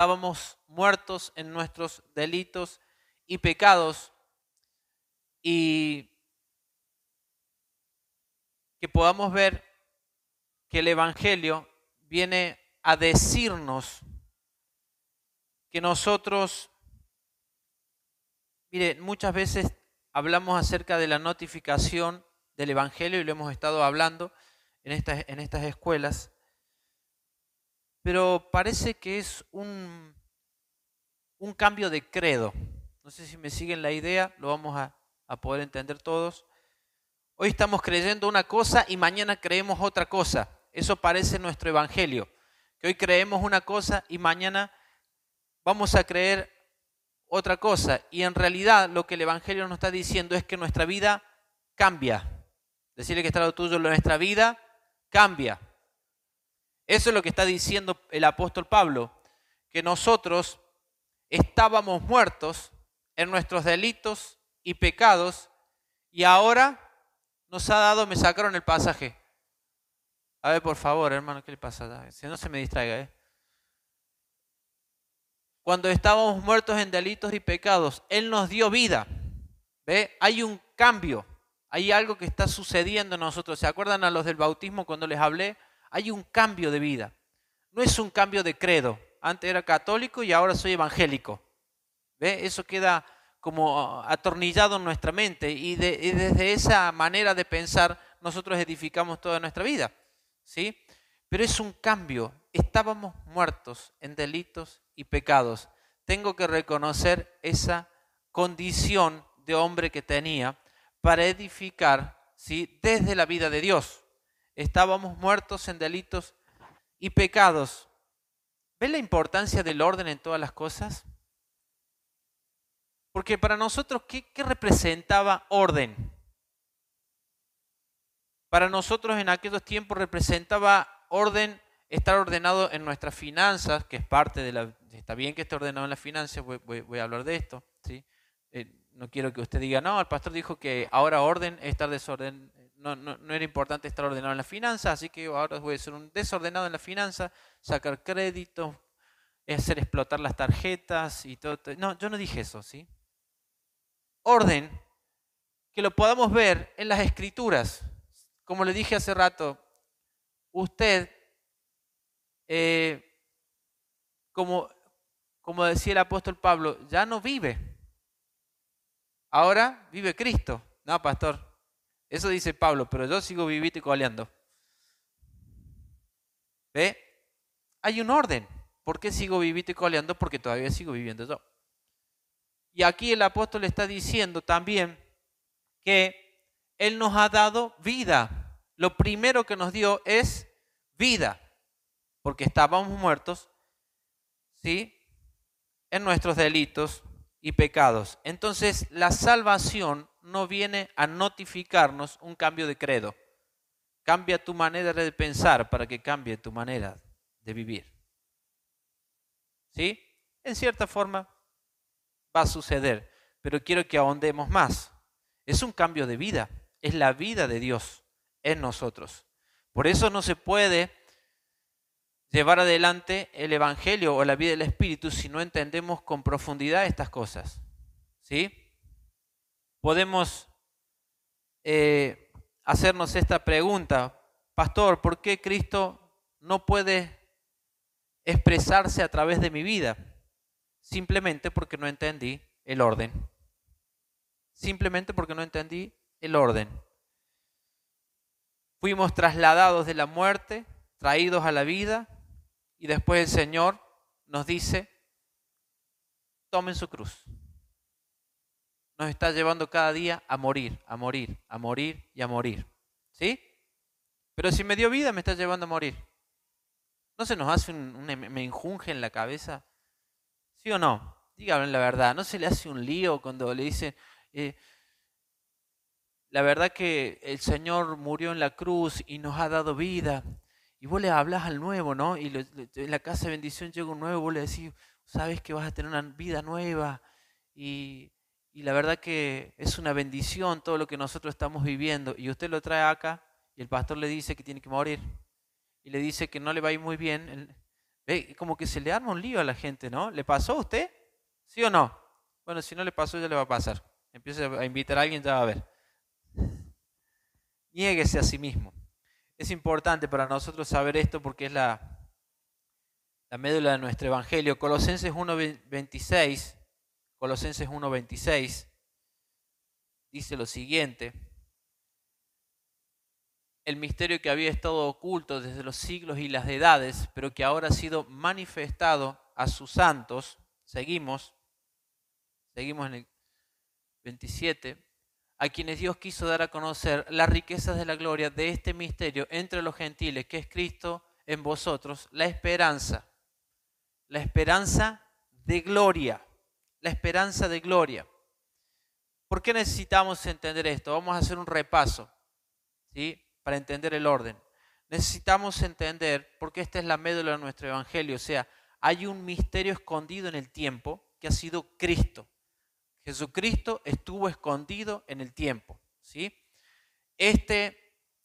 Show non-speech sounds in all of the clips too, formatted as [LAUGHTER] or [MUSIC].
estábamos muertos en nuestros delitos y pecados y que podamos ver que el Evangelio viene a decirnos que nosotros, mire, muchas veces hablamos acerca de la notificación del Evangelio y lo hemos estado hablando en estas, en estas escuelas, pero parece que es un, un cambio de credo. No sé si me siguen la idea, lo vamos a, a poder entender todos. Hoy estamos creyendo una cosa y mañana creemos otra cosa. Eso parece nuestro evangelio. Que hoy creemos una cosa y mañana vamos a creer otra cosa. Y en realidad lo que el evangelio nos está diciendo es que nuestra vida cambia. Decirle que está lo tuyo, nuestra vida cambia. Eso es lo que está diciendo el apóstol Pablo, que nosotros estábamos muertos en nuestros delitos y pecados y ahora nos ha dado, me sacaron el pasaje. A ver, por favor, hermano, ¿qué le pasa? Si no se me distraiga, ¿eh? Cuando estábamos muertos en delitos y pecados, Él nos dio vida. ¿Ve? Hay un cambio. Hay algo que está sucediendo en nosotros. ¿Se acuerdan a los del bautismo cuando les hablé? Hay un cambio de vida. No es un cambio de credo. Antes era católico y ahora soy evangélico. ¿Ve? Eso queda como atornillado en nuestra mente y, desde esa manera de pensar nosotros edificamos toda nuestra vida. ¿sí? Pero es un cambio. Estábamos muertos en delitos y pecados. Tengo que reconocer esa condición de hombre que tenía para edificar ¿sí? desde la vida de Dios. Estábamos muertos en delitos y pecados. ¿Ves la importancia del orden en todas las cosas? Porque para nosotros, ¿qué, representaba orden? Para nosotros en aquellos tiempos representaba orden estar ordenado en nuestras finanzas, que es parte de la... Está bien que esté ordenado en las finanzas, voy, a hablar de esto. ¿sí? Eh, no quiero que usted diga, no, el pastor dijo que ahora orden es estar desorden. No, no, era importante estar ordenado en las finanzas, así que ahora voy a ser un desordenado en las finanzas, sacar créditos, hacer explotar las tarjetas y todo. No, yo no dije eso, ¿sí? orden que lo podamos ver en las escrituras. Como le dije hace rato, usted, eh, como, como decía el apóstol Pablo, ya no vive. Ahora vive Cristo. No, pastor. Eso dice Pablo, pero yo sigo viviendo y coleando. ¿Ve? Hay un orden. ¿Por qué sigo viviendo y coleando? Porque todavía sigo viviendo yo. Y aquí el apóstol está diciendo también que Él nos ha dado vida. Lo primero que nos dio es vida, porque estábamos muertos, ¿sí? En nuestros delitos y pecados. Entonces, la salvación no viene a notificarnos un cambio de credo. Cambia tu manera de pensar para que cambie tu manera de vivir. ¿Sí? En cierta forma, va a suceder, pero quiero que ahondemos más. Es un cambio de vida, es la vida de Dios en nosotros. Por eso no se puede llevar adelante el Evangelio o la vida del Espíritu si no entendemos con profundidad estas cosas. ¿Sí? Podemos eh, hacernos esta pregunta, Pastor, ¿por qué Cristo no puede expresarse a través de mi vida? simplemente porque no entendí el orden. Simplemente porque no entendí el orden. Fuimos trasladados de la muerte, traídos a la vida, y después el Señor nos dice, tomen su cruz. Nos está llevando cada día a morir, a morir, a morir y a morir. ¿Sí? Pero si me dio vida, me está llevando a morir. ¿No se nos hace un, un me enjunge en la cabeza? ¿Sí o no? Díganme la verdad. ¿No se le hace un lío cuando le dicen, eh, la verdad que el Señor murió en la cruz y nos ha dado vida? Y vos le hablas al nuevo, ¿no? Y en la casa de bendición llega un nuevo, vos le decís, sabes que vas a tener una vida nueva. Y, y la verdad que es una bendición todo lo que nosotros estamos viviendo. Y usted lo trae acá y el pastor le dice que tiene que morir. Y le dice que no le va a ir muy bien. Como que se le arma un lío a la gente, ¿no? ¿Le pasó a usted? ¿Sí o no? Bueno, si no le pasó, ya le va a pasar. Empieza a invitar a alguien, ya va a ver. Niéguese a sí mismo. Es importante para nosotros saber esto porque es la, la médula de nuestro evangelio. Colosenses 1.26, Colosenses 1.26 dice lo siguiente. El misterio que había estado oculto desde los siglos y las edades, pero que ahora ha sido manifestado a sus santos. Seguimos, seguimos en el 27 a quienes Dios quiso dar a conocer las riquezas de la gloria de este misterio entre los gentiles, que es Cristo en vosotros, la esperanza, la esperanza de gloria, la esperanza de gloria. ¿Por qué necesitamos entender esto? Vamos a hacer un repaso, ¿sí? Para entender el orden. Necesitamos entender, porque esta es la médula de nuestro evangelio, o sea, hay un misterio escondido en el tiempo que ha sido Cristo. Jesucristo estuvo escondido en el tiempo. ¿sí? Este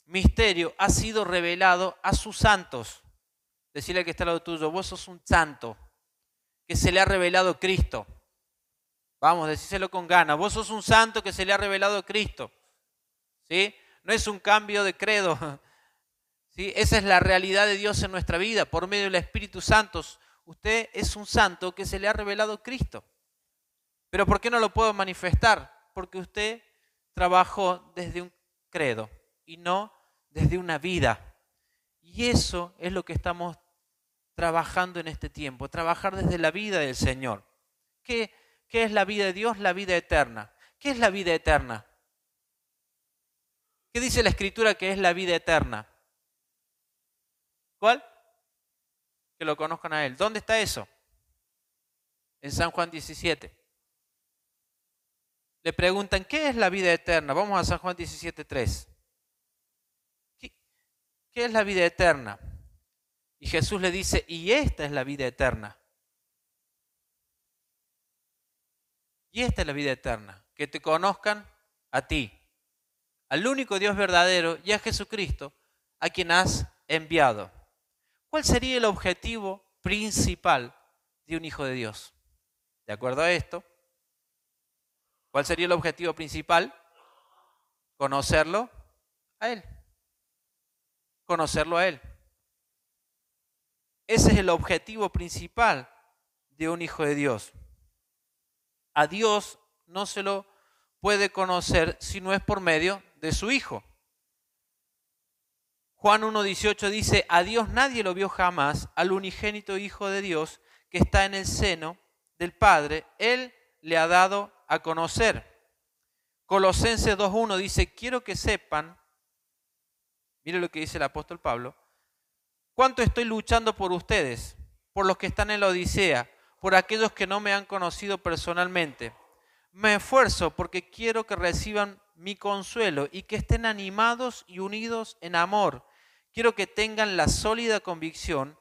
misterio ha sido revelado a sus santos. Decirle que está al lado tuyo, vos sos un santo que se le ha revelado Cristo. Vamos, decíselo con ganas. Vos sos un santo que se le ha revelado Cristo. ¿Sí? No es un cambio de credo. [LAUGHS] ¿Sí? Esa es la realidad de Dios en nuestra vida. Por medio del Espíritu Santo, usted es un santo que se le ha revelado Cristo. Pero ¿por qué no lo puedo manifestar? Porque usted trabajó desde un credo y no desde una vida. Y eso es lo que estamos trabajando en este tiempo, trabajar desde la vida del Señor. ¿Qué, qué es la vida de Dios? La vida eterna. ¿Qué es la vida eterna? ¿Qué dice la Escritura que es la vida eterna? ¿Cuál? Que lo conozcan a Él. ¿Dónde está eso? En San Juan 17 le preguntan, ¿qué es la vida eterna? Vamos a San Juan 17.3. ¿Qué, ¿Qué es la vida eterna? Y Jesús le dice, y esta es la vida eterna. Y esta es la vida eterna, que te conozcan a ti, al único Dios verdadero y a Jesucristo, a quien has enviado. ¿Cuál sería el objetivo principal de un hijo de Dios? De acuerdo a esto, ¿Cuál sería el objetivo principal? Conocerlo a Él. Conocerlo a Él. Ese es el objetivo principal de un hijo de Dios. A Dios no se lo puede conocer si no es por medio de su Hijo. Juan 1.18 dice, a Dios nadie lo vio jamás, al unigénito Hijo de Dios que está en el seno del Padre, Él le ha dado a conocer. Colosenses 2.1 dice, quiero que sepan, mire lo que dice el apóstol Pablo, cuánto estoy luchando por ustedes, por los que están en la Odisea, por aquellos que no me han conocido personalmente. Me esfuerzo porque quiero que reciban mi consuelo y que estén animados y unidos en amor. Quiero que tengan la sólida convicción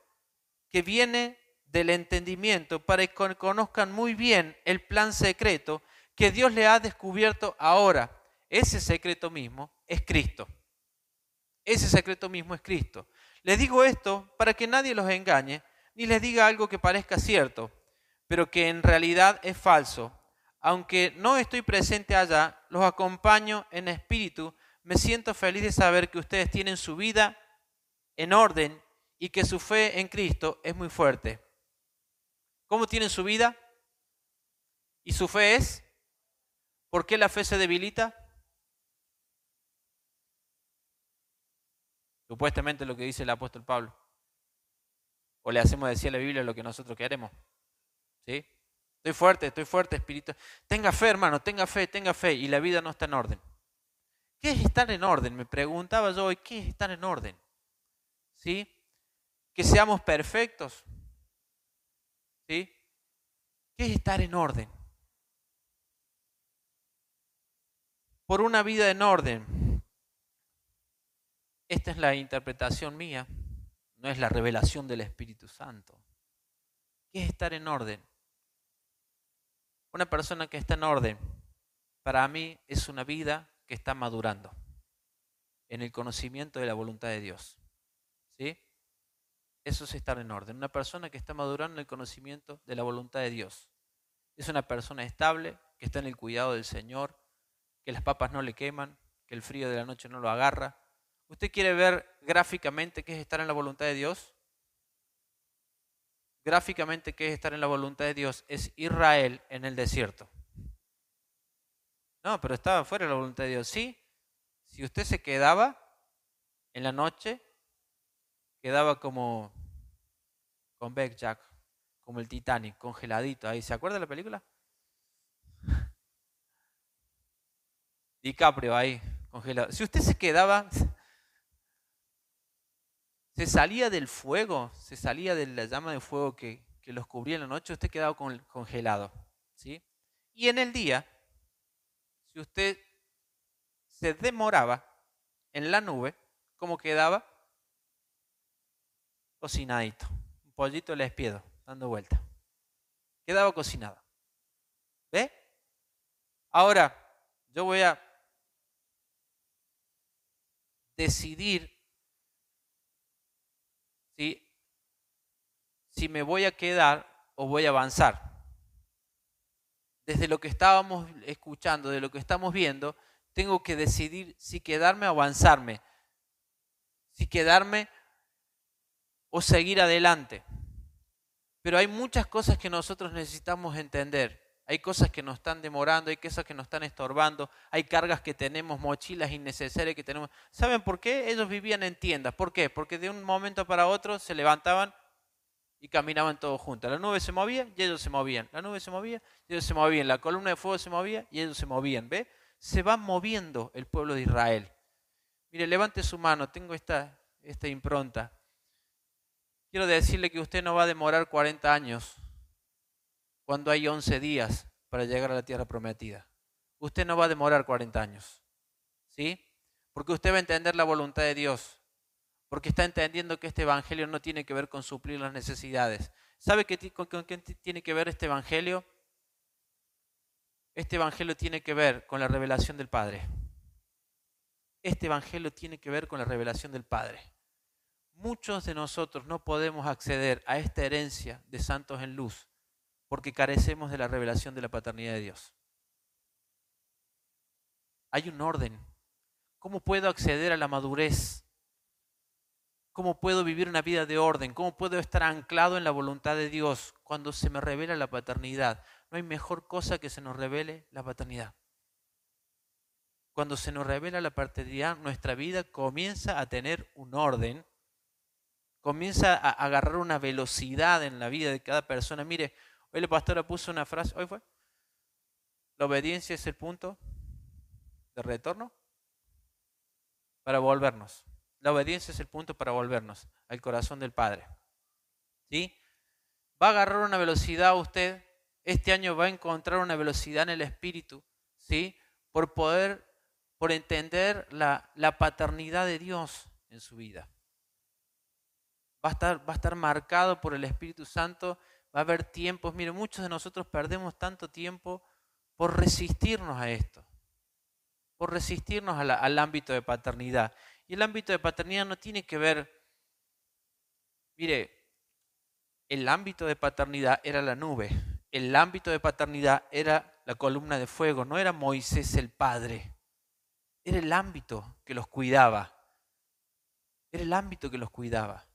que viene del entendimiento para que conozcan muy bien el plan secreto que Dios le ha descubierto ahora. Ese secreto mismo es Cristo. Ese secreto mismo es Cristo. Les digo esto para que nadie los engañe, ni les diga algo que parezca cierto, pero que en realidad es falso. Aunque no estoy presente allá, los acompaño en espíritu, me siento feliz de saber que ustedes tienen su vida en orden y que su fe en Cristo es muy fuerte. ¿Cómo tienen su vida? ¿Y su fe es? ¿Por qué la fe se debilita? Supuestamente lo que dice el apóstol Pablo. O le hacemos decir a la Biblia lo que nosotros queremos. ¿Sí? Estoy fuerte, estoy fuerte, espíritu. Tenga fe, hermano, tenga fe, tenga fe. Y la vida no está en orden. ¿Qué es estar en orden? Me preguntaba yo hoy, ¿qué es estar en orden? ¿Sí? Que seamos perfectos. ¿Sí? ¿Qué es estar en orden? por una vida en orden. Esta es la interpretación mía, no es la revelación del Espíritu Santo. ¿Qué es estar en orden? Una persona que está en orden, para mí, es una vida que está madurando en el conocimiento de la voluntad de Dios. ¿Sí? Eso es estar en orden. Una persona que está madurando en el conocimiento de la voluntad de Dios. Es una persona estable, que está en el cuidado del Señor, que las papas no le queman, que el frío de la noche no lo agarra. ¿Usted quiere ver gráficamente qué es estar en la voluntad de Dios? Gráficamente qué es estar en la voluntad de Dios es Israel en el desierto. No, pero estaba fuera de la voluntad de Dios. Sí, si usted se quedaba en la noche, quedaba como con Beck Jack, como el Titanic, congeladito ahí. ¿Se acuerda de la película? [LAUGHS] DiCaprio ahí, congelado. Si usted se quedaba, se salía del fuego, se salía de la llama de fuego que, los cubría en la noche, usted quedaba congelado. ¿sí? Y en el día, si usted se demoraba en la nube, ¿cómo quedaba? cocinadito. Un pollito les espiedo, dando vuelta. Quedaba cocinado. ¿Ve? Ahora, yo voy a decidir si, si me voy a quedar o voy a avanzar. Desde lo que estábamos escuchando, de lo que estamos viendo, tengo que decidir si quedarme o avanzarme. Si quedarme o seguir adelante. Pero hay muchas cosas que nosotros necesitamos entender. Hay cosas que nos están demorando, hay cosas que nos están estorbando, hay cargas que tenemos, mochilas innecesarias que tenemos. ¿Saben por qué? Ellos vivían en tiendas. ¿Por qué? Porque de un momento para otro se levantaban y caminaban todos juntos. La nube se movía y ellos se movían. La nube se movía y ellos se movían. La columna de fuego se movía y ellos se movían. ¿Ve? Se va moviendo el pueblo de Israel. Mire, levante su mano, tengo esta, esta impronta. Quiero decirle que usted no va a demorar 40 años cuando hay 11 días para llegar a la tierra prometida. Usted no va a demorar 40 años. ¿Sí? Porque usted va a entender la voluntad de Dios. Porque está entendiendo que este evangelio no tiene que ver con suplir las necesidades. ¿Sabe qué, con qué tiene que ver este evangelio? Este evangelio tiene que ver con la revelación del Padre. Este evangelio tiene que ver con la revelación del Padre muchos de nosotros no podemos acceder a esta herencia de santos en luz porque carecemos de la revelación de la paternidad de Dios. Hay un orden. ¿Cómo puedo acceder a la madurez? ¿Cómo puedo vivir una vida de orden? ¿Cómo puedo estar anclado en la voluntad de Dios cuando se me revela la paternidad? No hay mejor cosa que se nos revele la paternidad. Cuando se nos revela la paternidad, nuestra vida comienza a tener un orden comienza a agarrar una velocidad en la vida de cada persona. Mire, hoy la pastora puso una frase, hoy fue, la obediencia es el punto de retorno para volvernos. La obediencia es el punto para volvernos al corazón del Padre. ¿Sí? Va a agarrar una velocidad usted, este año va a encontrar una velocidad en el espíritu, ¿sí? Por poder, por entender la, paternidad de Dios en su vida va a estar, va a estar marcado por el Espíritu Santo, va a haber tiempos, mire, muchos de nosotros perdemos tanto tiempo por resistirnos a esto, por resistirnos al ámbito de paternidad. Y el ámbito de paternidad no tiene que ver, mire, el ámbito de paternidad era la nube, el ámbito de paternidad era la columna de fuego, no era Moisés el padre, era el ámbito que los cuidaba, era el ámbito que los cuidaba.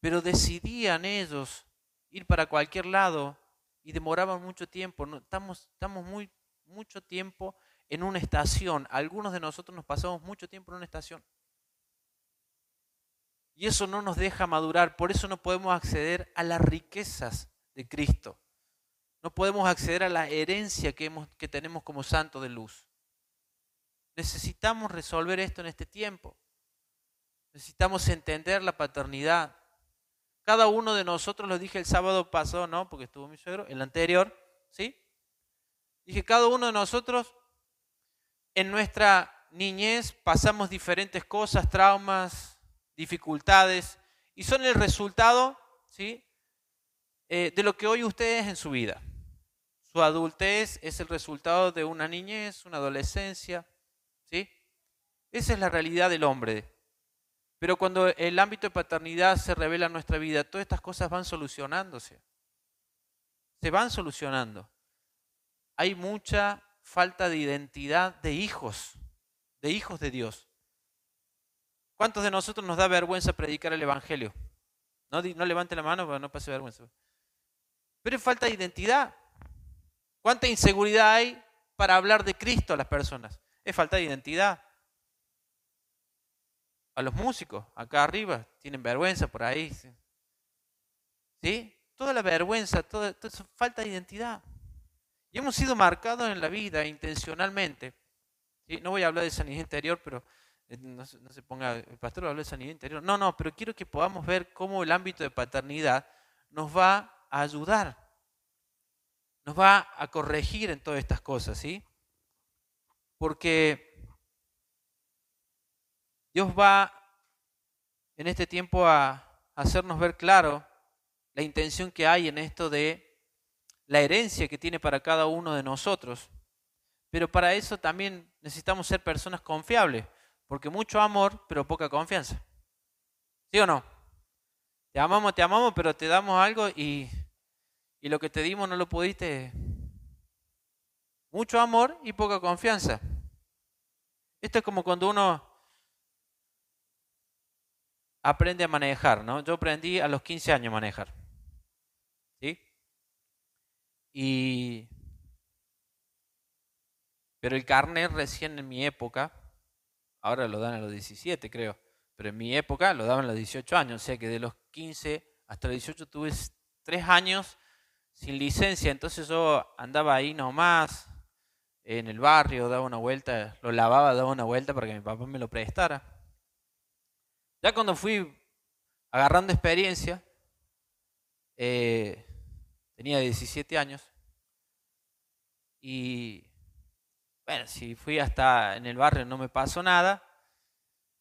Pero decidían ellos ir para cualquier lado y demoraban mucho tiempo. estamos, estamos muy, mucho tiempo en una estación. Algunos de nosotros nos pasamos mucho tiempo en una estación. Y eso no nos deja madurar. Por eso no podemos acceder a las riquezas de Cristo. No podemos acceder a la herencia que, tenemos como santo de luz. Necesitamos resolver esto en este tiempo. Necesitamos entender la paternidad. Cada uno de nosotros, lo dije el sábado pasado, ¿no? Porque estuvo mi suegro, el anterior, ¿sí? Dije, cada uno de nosotros en nuestra niñez pasamos diferentes cosas, traumas, dificultades, y son el resultado, ¿sí? Eh, de lo que hoy usted es en su vida. Su adultez es el resultado de una niñez, una adolescencia, ¿sí? Esa es la realidad del hombre. Pero cuando el ámbito de paternidad se revela en nuestra vida, todas estas cosas van solucionándose. Se van solucionando. Hay mucha falta de identidad de hijos, de hijos de Dios. ¿Cuántos de nosotros nos da vergüenza predicar el Evangelio? No, no levante la mano para no pase vergüenza. Pero es falta de identidad. ¿Cuánta inseguridad hay para hablar de Cristo a las personas? Es falta de identidad. A los músicos, acá arriba, tienen vergüenza por ahí. ¿Sí? Toda la vergüenza, toda, falta de identidad. Y hemos sido marcados en la vida intencionalmente. No voy a hablar de sanidad interior, pero eh, no, se ponga, el pastor hablar de sanidad interior. No, no, pero quiero que podamos ver cómo el ámbito de paternidad nos va a ayudar, nos va a corregir en todas estas cosas, ¿sí? Porque Dios va en este tiempo a hacernos ver claro la intención que hay en esto de la herencia que tiene para cada uno de nosotros. Pero para eso también necesitamos ser personas confiables, porque mucho amor, pero poca confianza. ¿Sí o no? Te amamos, te amamos, pero te damos algo y, y lo que te dimos no lo pudiste. Mucho amor y poca confianza. Esto es como cuando uno aprende a manejar, ¿no? Yo aprendí a los 15 años a manejar. ¿Sí? Y, pero el carnet recién en mi época, ahora lo dan a los 17 creo, pero en mi época lo daban a los 18 años, o sea que de los 15 hasta los 18 tuve 3 años sin licencia, entonces yo andaba ahí nomás, en el barrio, daba una vuelta, lo lavaba, daba una vuelta para que mi papá me lo prestara. Ya cuando fui agarrando experiencia, eh, Tenía 17 años. Y bueno, si fui hasta en el barrio no me pasó nada,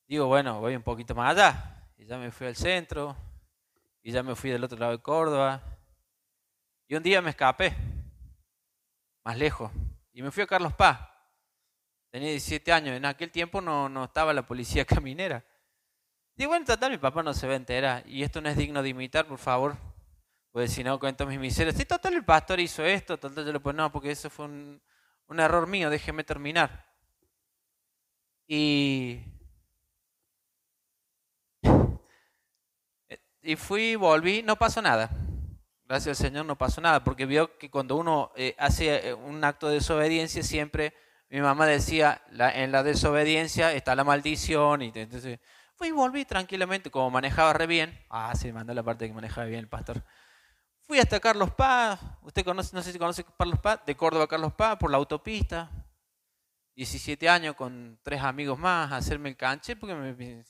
digo, bueno, voy un poquito más allá. Y ya me fui al centro, y ya me fui del otro lado de Córdoba. Y un día me escapé, más lejos, y me fui a Carlos Paz. Tenía 17 años, en aquel tiempo no, no estaba la policía [LAUGHS] caminera. Digo, bueno, total, mi papá no se va a enterar, y esto no es digno de imitar, por favor, pues si no cuento mis miserias. Sí, total, el pastor hizo esto, total, yo le pues no, porque eso fue un, un error mío, déjeme terminar. Y, [LAUGHS] y fui, volví, no pasó nada. Gracias al Señor no pasó nada, porque vio que cuando uno eh, hace eh, un acto de desobediencia, siempre mi mamá decía, en la desobediencia está la maldición. Y entonces fui y volví tranquilamente, como manejaba re bien. Ah, sí, mandó la parte que manejaba bien el pastor. Fui hasta Carlos Paz, usted conoce, no sé si conoce Carlos Paz, de Córdoba a Carlos Paz, por la autopista. 17 años con tres amigos más a hacerme el canche, porque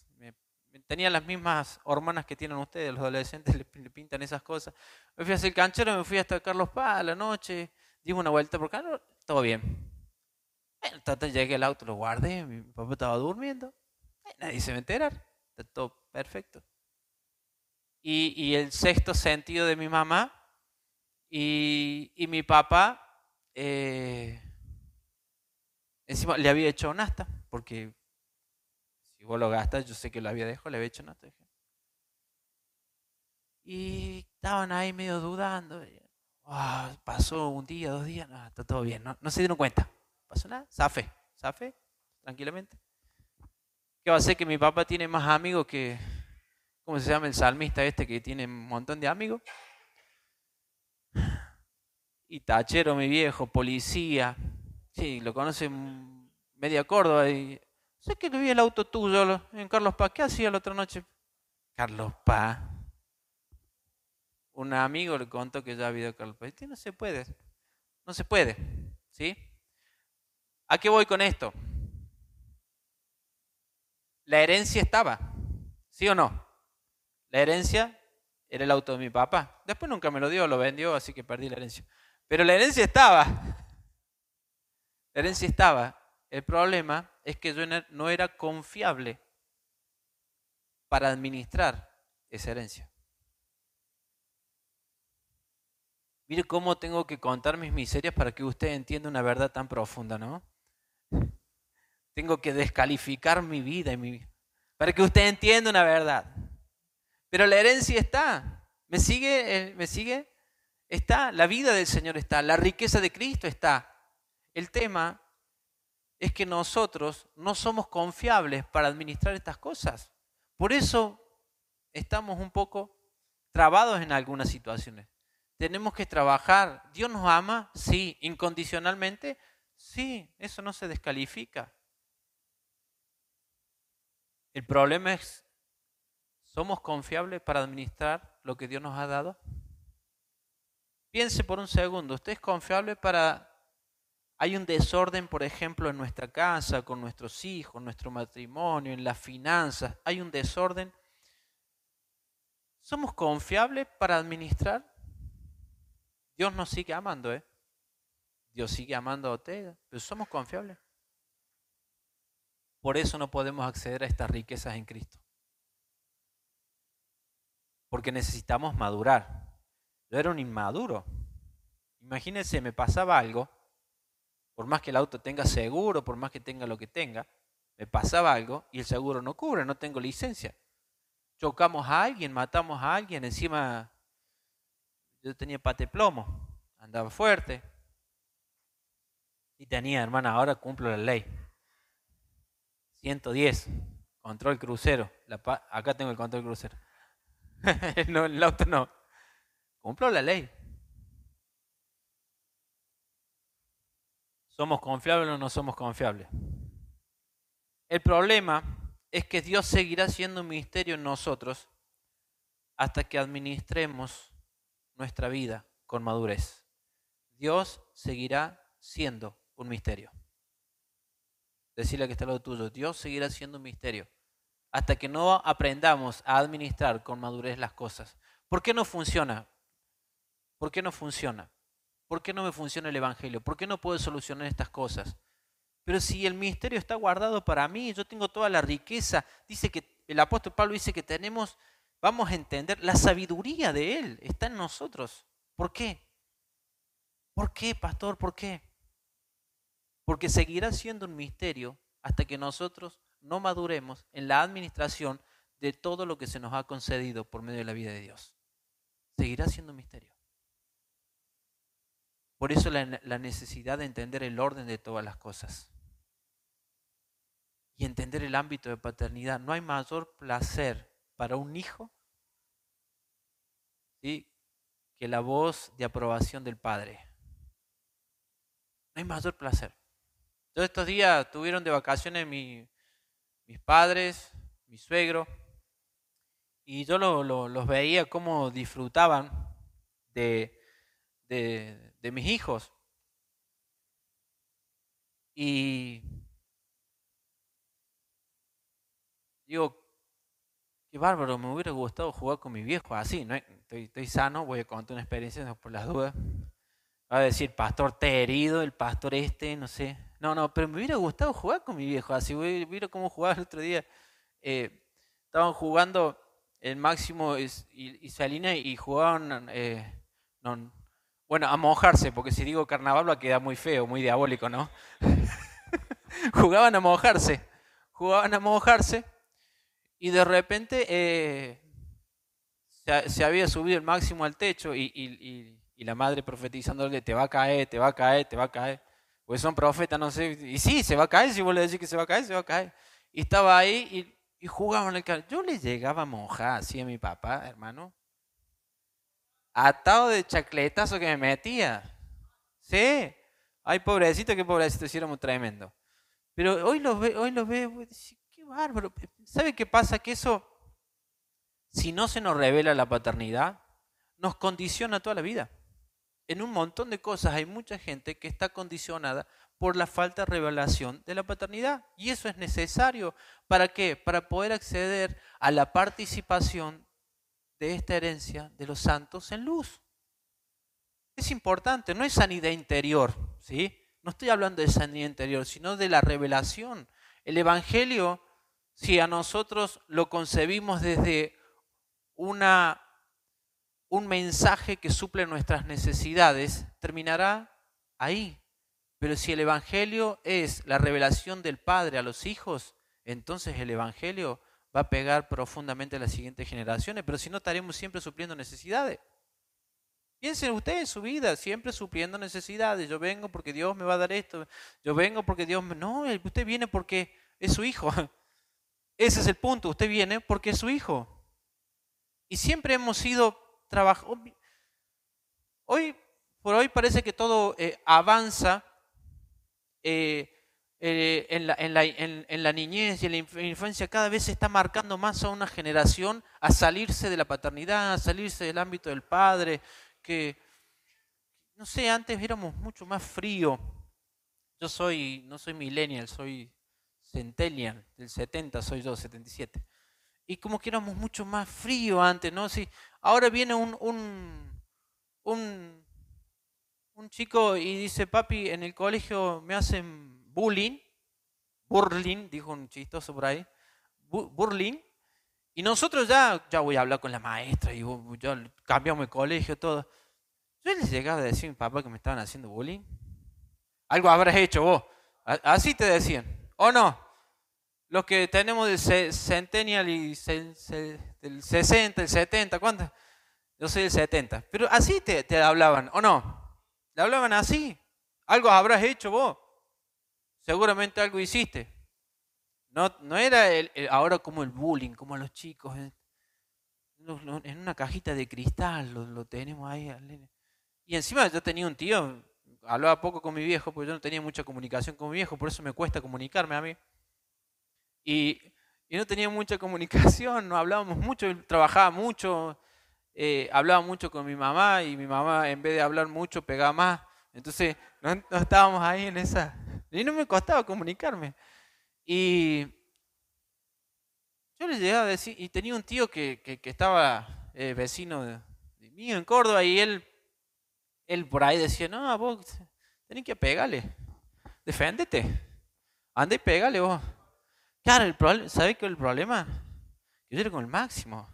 tenía las mismas hormonas que tienen ustedes, los adolescentes [LAUGHS] le, pintan esas cosas. Me fui a hacer el canchero, me fui hasta Carlos Paz a la noche, di una vuelta por acá, todo bien. Llegué al auto, lo guardé, mi papá estaba durmiendo, nadie se va a enterar, todo perfecto y, el sexto sentido de mi mamá. Y, mi papá eh, encima le había hecho un asta, porque si vos lo gastas, yo sé que lo había dejado, le había hecho un asta. Y estaban ahí medio dudando. Ah, pasó un día, dos días, no, está todo bien, no, no se dieron cuenta. Pasó nada, safe, safe, tranquilamente. ¿Qué va a ser que mi papá tiene más amigos que, ¿Cómo se llama el salmista este que tiene un montón de amigos? Y tachero, mi viejo, policía. Sí, lo conoce media Córdoba. Y sé que vi el auto tuyo en Carlos Paz. ¿Qué hacía la otra noche? Carlos Paz. Un amigo le contó que ya había Carlos Paz. no se puede. No se puede. ¿Sí? ¿A qué voy con esto? La herencia estaba. ¿Sí o no? La herencia era el auto de mi papá. Después nunca me lo dio, lo vendió, así que perdí la herencia. Pero la herencia estaba. La herencia estaba. El problema es que yo no era confiable para administrar esa herencia. Mire cómo tengo que contar mis miserias para que usted entienda una verdad tan profunda, ¿no? Tengo que descalificar mi vida y mi, para que usted entienda una verdad. Pero la herencia está. ¿Me sigue? ¿Me sigue? Está. La vida del Señor está. La riqueza de Cristo está. El tema es que nosotros no somos confiables para administrar estas cosas. Por eso estamos un poco trabados en algunas situaciones. Tenemos que trabajar. ¿Dios nos ama? Sí. ¿Incondicionalmente? Sí. Eso no se descalifica. El problema es, ¿somos confiables para administrar lo que Dios nos ha dado? Piense por un segundo, ¿usted es confiable para... Hay un desorden, por ejemplo, en nuestra casa, con nuestros hijos, nuestro matrimonio, en las finanzas. Hay un desorden. ¿Somos confiables para administrar? Dios nos sigue amando, ¿eh? Dios sigue amando a usted, pero somos confiables. Por eso no podemos acceder a estas riquezas en Cristo. Porque necesitamos madurar. Yo era un inmaduro. Imagínense, me pasaba algo, por más que el auto tenga seguro, por más que tenga lo que tenga, me pasaba algo y el seguro no cubre, no tengo licencia. Chocamos a alguien, matamos a alguien, encima yo tenía pate plomo, andaba fuerte y tenía, hermana, ahora cumplo la ley. 110, control crucero. acá tengo el control crucero. [LAUGHS] no, el auto no. Cumplo la ley. ¿Somos confiables o no somos confiables? El problema es que Dios seguirá siendo un misterio en nosotros hasta que administremos nuestra vida con madurez. Dios seguirá siendo un misterio. Decirle que está lo tuyo. Dios seguirá siendo un misterio hasta que no aprendamos a administrar con madurez las cosas. ¿Por qué no funciona? ¿Por qué no funciona? ¿Por qué no me funciona el Evangelio? ¿Por qué no puedo solucionar estas cosas? Pero si el misterio está guardado para mí, yo tengo toda la riqueza, dice que el apóstol Pablo dice que tenemos, vamos a entender, la sabiduría de Él está en nosotros. ¿Por qué? ¿Por qué, pastor? ¿Por qué? porque seguirá siendo un misterio hasta que nosotros no maduremos en la administración de todo lo que se nos ha concedido por medio de la vida de Dios. Seguirá siendo un misterio. Por eso la, necesidad de entender el orden de todas las cosas y entender el ámbito de paternidad. No hay mayor placer para un hijo que la voz de aprobación del padre. No hay mayor placer. Todos estos días tuvieron de vacaciones mis padres, mi suegro, y yo los veía cómo disfrutaban de, de, mis hijos. Y digo, qué bárbaro, me hubiera gustado jugar con mi viejo así, ¿no? Estoy, estoy sano, voy a contar una experiencia por las dudas. Va a decir, pastor, te he herido, el pastor este, no sé. No, no, pero me hubiera gustado jugar con mi viejo, así, mira cómo jugaba el otro día. Eh, estaban jugando el Máximo y, Salina y jugaban, eh, bueno, a mojarse, porque si digo carnaval va a quedar muy feo, muy diabólico, ¿no? [LAUGHS] jugaban a mojarse, jugaban a mojarse y de repente eh, se, había subido el Máximo al techo y, y la madre profetizándole, te va a caer, te va a caer, te va a caer pues son profetas, no sé. Y sí, se va a caer, si vos le decís que se va a caer, se va a caer. Y estaba ahí y, y jugaban el carro. Yo le llegaba a mojar así a mi papá, hermano. Atado de chacletazo que me metía. Sí. Ay, pobrecito, qué pobrecito, si éramos tremendo. Pero hoy lo ve, hoy lo veo, qué bárbaro. ¿Sabe qué pasa? Que eso, si no se nos revela la paternidad, nos condiciona toda la vida en un montón de cosas hay mucha gente que está condicionada por la falta de revelación de la paternidad. Y eso es necesario. ¿Para qué? Para poder acceder a la participación de esta herencia de los santos en luz. Es importante, no es sanidad interior, ¿sí? No estoy hablando de sanidad interior, sino de la revelación. El Evangelio, si a nosotros lo concebimos desde una un mensaje que suple nuestras necesidades, terminará ahí. Pero si el Evangelio es la revelación del Padre a los hijos, entonces el Evangelio va a pegar profundamente a las siguientes generaciones, pero si no estaremos siempre supliendo necesidades. Piensen ustedes en su vida, siempre supliendo necesidades. Yo vengo porque Dios me va a dar esto. Yo vengo porque Dios me... No, usted viene porque es su hijo. [LAUGHS] Ese es el punto. Usted viene porque es su hijo. Y siempre hemos sido trabajando. Hoy, por hoy parece que todo eh, avanza eh, eh, en, la, en, la, en, la, niñez y en la infancia. Cada vez se está marcando más a una generación a salirse de la paternidad, a salirse del ámbito del padre. Que, no sé, antes éramos mucho más frío. Yo soy, no soy millennial, soy centennial, del 70 soy yo, 77. Y como que éramos mucho más frío antes, ¿no? Sí, ahora viene un, un, un, chico y dice, papi, en el colegio me hacen bullying, burling, dijo un chistoso por ahí, burling, y nosotros ya, ya voy a hablar con la maestra y ya cambiamos el colegio, todo. Yo les llegaba a decir a mi papá que me estaban haciendo bullying. Algo habrás hecho vos. Así te decían. ¿O no? Los que tenemos del centennial y del 60, el 70, ¿cuánto? Yo soy del 70. Pero así te, te hablaban, ¿o no? ¿Le hablaban así? Algo habrás hecho vos. Seguramente algo hiciste. No, no era el, ahora como el bullying, como los chicos. En, en una cajita de cristal lo, lo tenemos ahí. Y encima yo tenía un tío, hablaba poco con mi viejo, porque yo no tenía mucha comunicación con mi viejo, por eso me cuesta comunicarme a mí. Y, no tenía mucha comunicación, no hablábamos mucho, trabajaba mucho, eh, hablaba mucho con mi mamá y mi mamá en vez de hablar mucho pegaba más. Entonces no, estábamos ahí en esa... Y no me costaba comunicarme. Y yo le llegaba a decir, y tenía un tío que, que, estaba eh, vecino de, mío en Córdoba y él, él por ahí decía, no, vos tenés que pegarle, deféndete, anda y pégale vos. Claro, el problema, ¿sabe qué es el problema? Yo era con el máximo.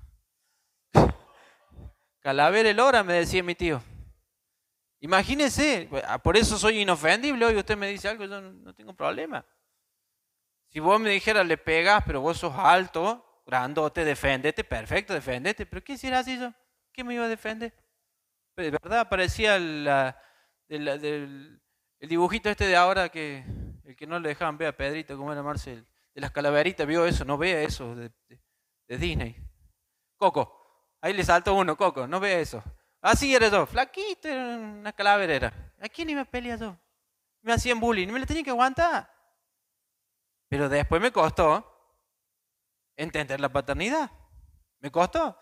[LAUGHS] Calavera el hora, me decía mi tío. Imagínese, ah, por eso soy inofendible. Hoy usted me dice algo, yo no tengo problema. Si vos me dijeras, le pegas, pero vos sos alto, grandote, defendete, perfecto, defendete. Pero ¿qué hiciera así yo? ¿Qué me iba a defender? De verdad, parecía el dibujito este de ahora que el que no le dejaban ver a Pedrito, como era Marcel de las calaveritas, vio eso, no ve eso de, Disney. Coco, ahí le saltó uno, Coco, no ve eso. Así era yo, flaquito, una calavera era. ¿A quién iba a pelear yo? Me hacían bullying, me lo tenía que aguantar. Pero después me costó entender la paternidad. Me costó.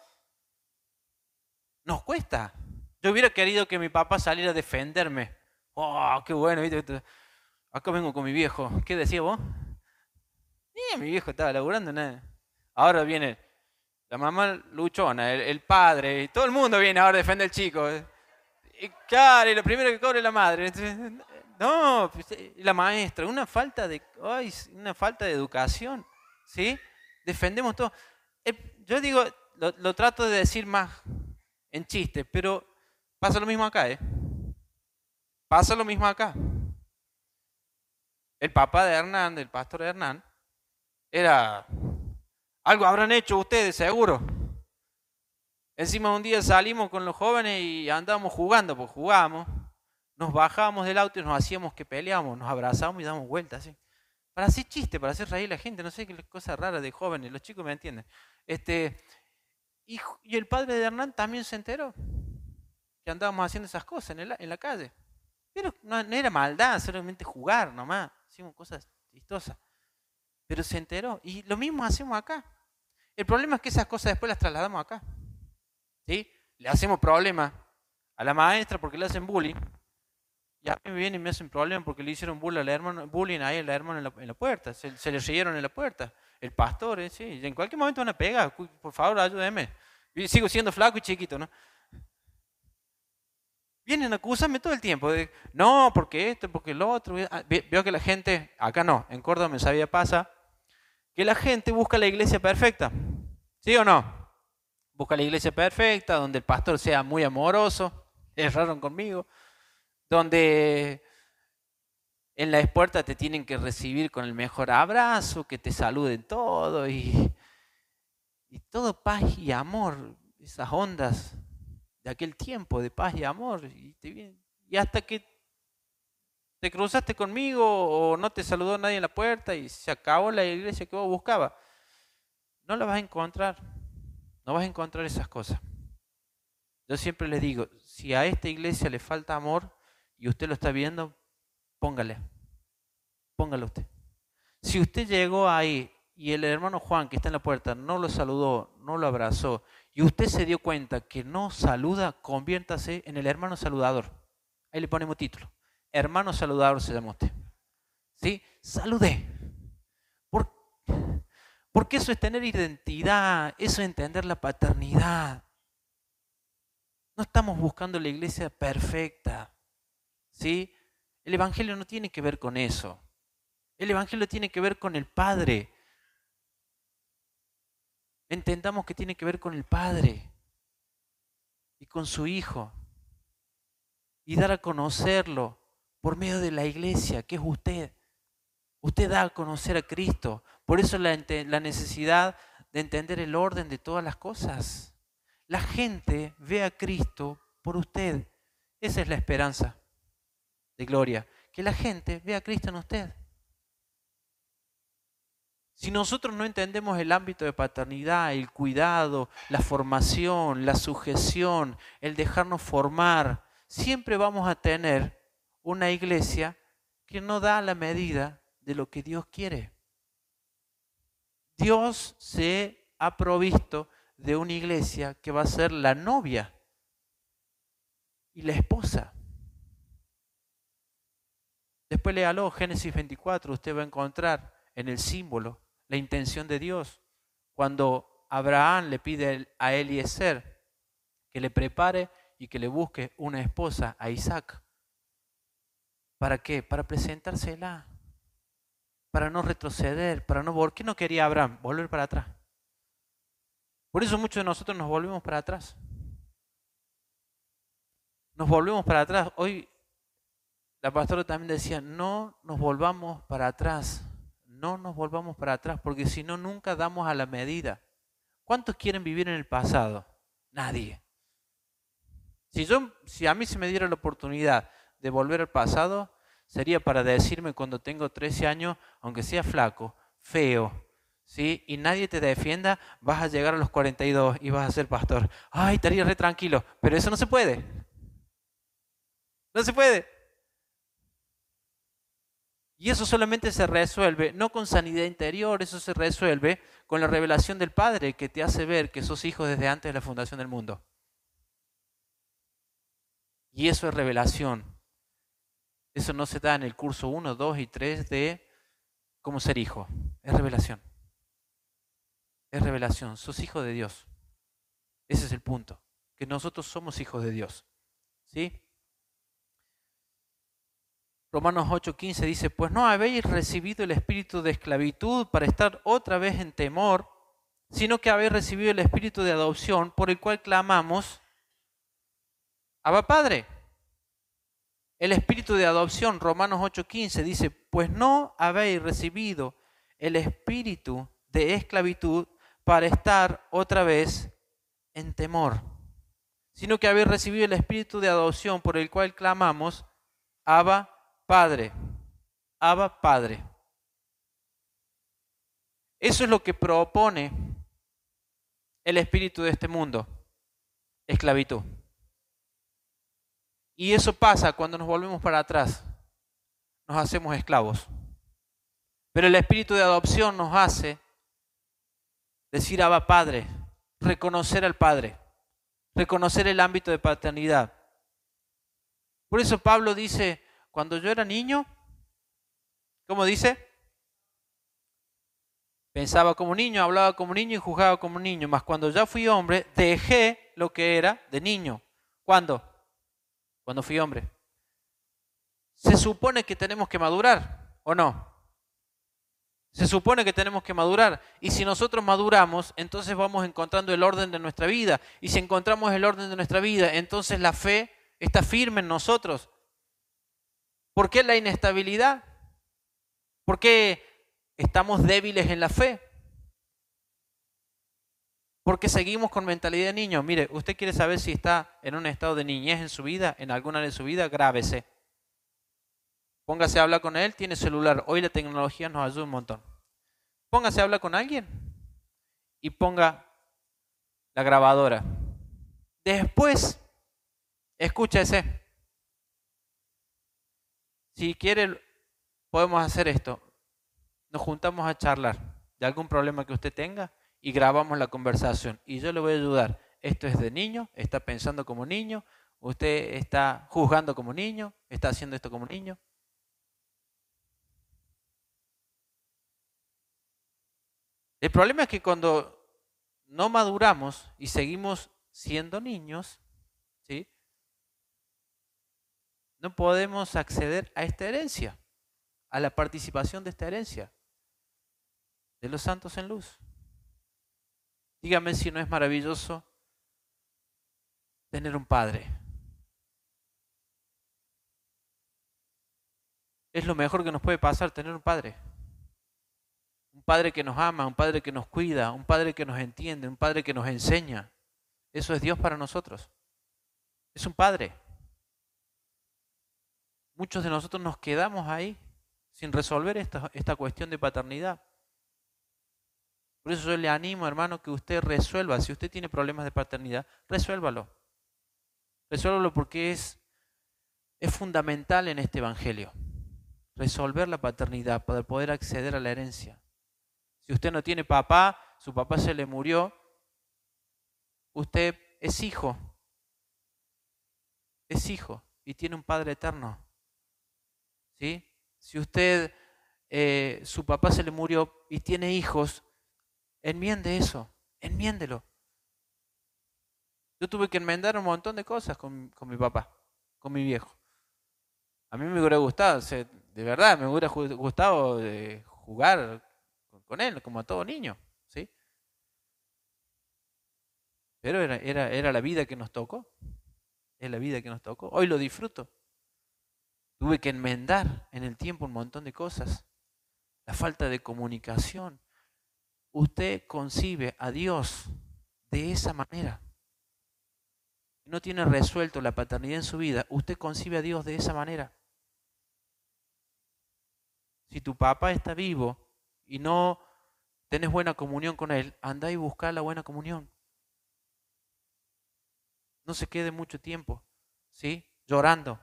Nos cuesta. Yo hubiera querido que mi papá saliera a defenderme. Oh, qué bueno. Acá vengo con mi viejo. ¿Qué decía vos? Mi viejo estaba laburando, nada. Ahora viene la mamá luchona, el, padre, y todo el mundo viene ahora a defender al chico. Y claro, y lo primero que cobre es la madre. No, pues, la maestra, una falta de, ay, una falta de educación, ¿sí? Defendemos todo. Eh, yo digo, lo, trato de decir más en chiste, pero pasa lo mismo acá, ¿eh? Pasa lo mismo acá. El papá de Hernán, el pastor de Hernán, era, algo habrán hecho ustedes, seguro. Encima un día salimos con los jóvenes y andábamos jugando, pues jugábamos, nos bajábamos del auto y nos hacíamos que peleamos, nos abrazamos y damos vueltas, ¿sí? Para hacer chiste, para hacer reír a la gente, no sé qué cosa rara de jóvenes, los chicos me entienden. Este, y, el padre de Hernán también se enteró que andábamos haciendo esas cosas en, la calle. Pero no, no, era maldad, solamente jugar nomás, hacíamos cosas chistosas pero se enteró. Y lo mismo hacemos acá. El problema es que esas cosas después las trasladamos acá. ¿Sí? Le hacemos problema a la maestra porque le hacen bullying. Y a mí me vienen y me hacen problema porque le hicieron bullying, a la hermana, bullying ahí a la en la, puerta. Se, le rieron en la puerta. El pastor, ¿eh? sí. en cualquier momento van a pegar. Por favor, ayúdeme. Sigo siendo flaco y chiquito, ¿no? Vienen a acusarme todo el tiempo. De, no, porque esto, porque lo otro. Ah, veo que la gente, acá no, en Córdoba me sabía pasa, que la gente busca la iglesia perfecta. ¿Sí o no? Busca la iglesia perfecta, donde el pastor sea muy amoroso, [LAUGHS] erraron conmigo, donde en la puerta te tienen que recibir con el mejor abrazo, que te saluden todo y, todo paz y amor, esas ondas de aquel tiempo de paz y amor. Y hasta que te cruzaste conmigo o no te saludó nadie en la puerta y se acabó la iglesia que vos buscabas, no la vas a encontrar. No vas a encontrar esas cosas. Yo siempre les digo, si a esta iglesia le falta amor y usted lo está viendo, póngale. Póngalo usted. Si usted llegó ahí y el hermano Juan que está en la puerta no lo saludó, no lo abrazó, y usted se dio cuenta que no saluda, conviértase en el hermano saludador. Ahí le ponemos título. Hermano saludador se llama usted. ¿Sí? Saludé. porque eso es tener identidad, eso es entender la paternidad. No estamos buscando la iglesia perfecta. ¿Sí? El Evangelio no tiene que ver con eso. El Evangelio tiene que ver con el Padre. Entendamos que tiene que ver con el Padre y con su Hijo. Y dar a conocerlo por medio de la iglesia, que es usted. Usted da a conocer a Cristo. Por eso la, necesidad de entender el orden de todas las cosas. La gente ve a Cristo por usted. Esa es la esperanza de gloria. Que la gente vea a Cristo en usted. Si nosotros no entendemos el ámbito de paternidad, el cuidado, la formación, la sujeción, el dejarnos formar, siempre vamos a tener una iglesia que no da la medida de lo que Dios quiere. Dios se ha provisto de una iglesia que va a ser la novia y la esposa. Después léalo, Génesis 24, usted va a encontrar en el símbolo la intención de Dios. Cuando Abraham le pide a Eliezer que le prepare y que le busque una esposa a Isaac. ¿Para qué? Para presentársela. Para no retroceder, para no volver. ¿Qué no quería Abraham? Volver para atrás. Por eso muchos de nosotros nos volvemos para atrás. Nos volvemos para atrás. Hoy la pastora también decía, no nos volvamos para atrás no nos volvamos para atrás, porque si no, nunca damos a la medida. ¿Cuántos quieren vivir en el pasado? Nadie. Si, yo, si a mí se me diera la oportunidad de volver al pasado, sería para decirme cuando tengo 13 años, aunque sea flaco, feo, ¿sí? y nadie te defienda, vas a llegar a los 42 y vas a ser pastor. Ay, estaría re tranquilo, pero eso no se puede. No se puede. Y eso solamente se resuelve, no con sanidad interior, eso se resuelve con la revelación del Padre que te hace ver que sos hijo desde antes de la fundación del mundo. Y eso es revelación. Eso no se da en el curso 1, 2 y 3 de cómo ser hijo. Es revelación. Es revelación. Sos hijo de Dios. Ese es el punto. Que nosotros somos hijos de Dios. ¿Sí? Romanos 8:15 dice, pues no habéis recibido el espíritu de esclavitud para estar otra vez en temor, sino que habéis recibido el espíritu de adopción por el cual clamamos, Abba Padre. El espíritu de adopción, Romanos 8:15 dice, pues no habéis recibido el espíritu de esclavitud para estar otra vez en temor, sino que habéis recibido el espíritu de adopción por el cual clamamos, Abba Padre. Abba Padre. Eso es lo que propone el espíritu de este mundo, esclavitud. Y eso pasa cuando nos volvemos para atrás, nos hacemos esclavos. Pero el espíritu de adopción nos hace decir Abba Padre, reconocer al Padre, reconocer el ámbito de paternidad. Por eso Pablo dice, cuando yo era niño, ¿cómo dice? Pensaba como niño, hablaba como niño y juzgaba como niño. Mas cuando ya fui hombre, dejé lo que era de niño. ¿Cuándo? Cuando fui hombre. Se supone que tenemos que madurar, ¿o no? Se supone que tenemos que madurar. Y si nosotros maduramos, entonces vamos encontrando el orden de nuestra vida. Y si encontramos el orden de nuestra vida, entonces la fe está firme en nosotros. ¿Por qué la inestabilidad? ¿Por qué estamos débiles en la fe? Porque seguimos con mentalidad de niño. Mire, usted quiere saber si está en un estado de niñez en su vida, en alguna de su vida, grábese. Póngase a hablar con él, tiene celular. Hoy la tecnología nos ayuda un montón. Póngase a hablar con alguien y ponga la grabadora. Después, escúchese. Si quiere, podemos hacer esto. Nos juntamos a charlar de algún problema que usted tenga y grabamos la conversación. Y yo le voy a ayudar. Esto es de niño, está pensando como niño, usted está juzgando como niño, está haciendo esto como niño. El problema es que cuando no maduramos y seguimos siendo niños, ¿sí? no podemos acceder a esta herencia, a la participación de esta herencia de los santos en luz. Dígame si no es maravilloso tener un padre. Es lo mejor que nos puede pasar tener un padre. Un padre que nos ama, un padre que nos cuida, un padre que nos entiende, un padre que nos enseña. Eso es Dios para nosotros. Es un padre. Muchos de nosotros nos quedamos ahí sin resolver esta, esta cuestión de paternidad. Por eso yo le animo, hermano, que usted resuelva. Si usted tiene problemas de paternidad, resuélvalo. Resuélvalo porque es, es fundamental en este Evangelio. Resolver la paternidad para poder acceder a la herencia. Si usted no tiene papá, su papá se le murió, usted es hijo. Es hijo y tiene un Padre eterno. ¿Sí? Si usted, eh, su papá se le murió y tiene hijos, enmiende eso, enmiéndelo. Yo tuve que enmendar un montón de cosas con, con mi papá, con mi viejo. A mí me hubiera gustado, de verdad, me hubiera gustado eh, jugar con él, como a todo niño, ¿sí? Pero era, era, era la vida que nos tocó, es la vida que nos tocó. Hoy lo disfruto. Tuve que enmendar en el tiempo un montón de cosas. La falta de comunicación. Usted concibe a Dios de esa manera. No tiene resuelto la paternidad en su vida. Usted concibe a Dios de esa manera. Si tu papá está vivo, y no tenés buena comunión con Él, anda y busca la buena comunión. No se quede mucho tiempo, ¿sí? Llorando.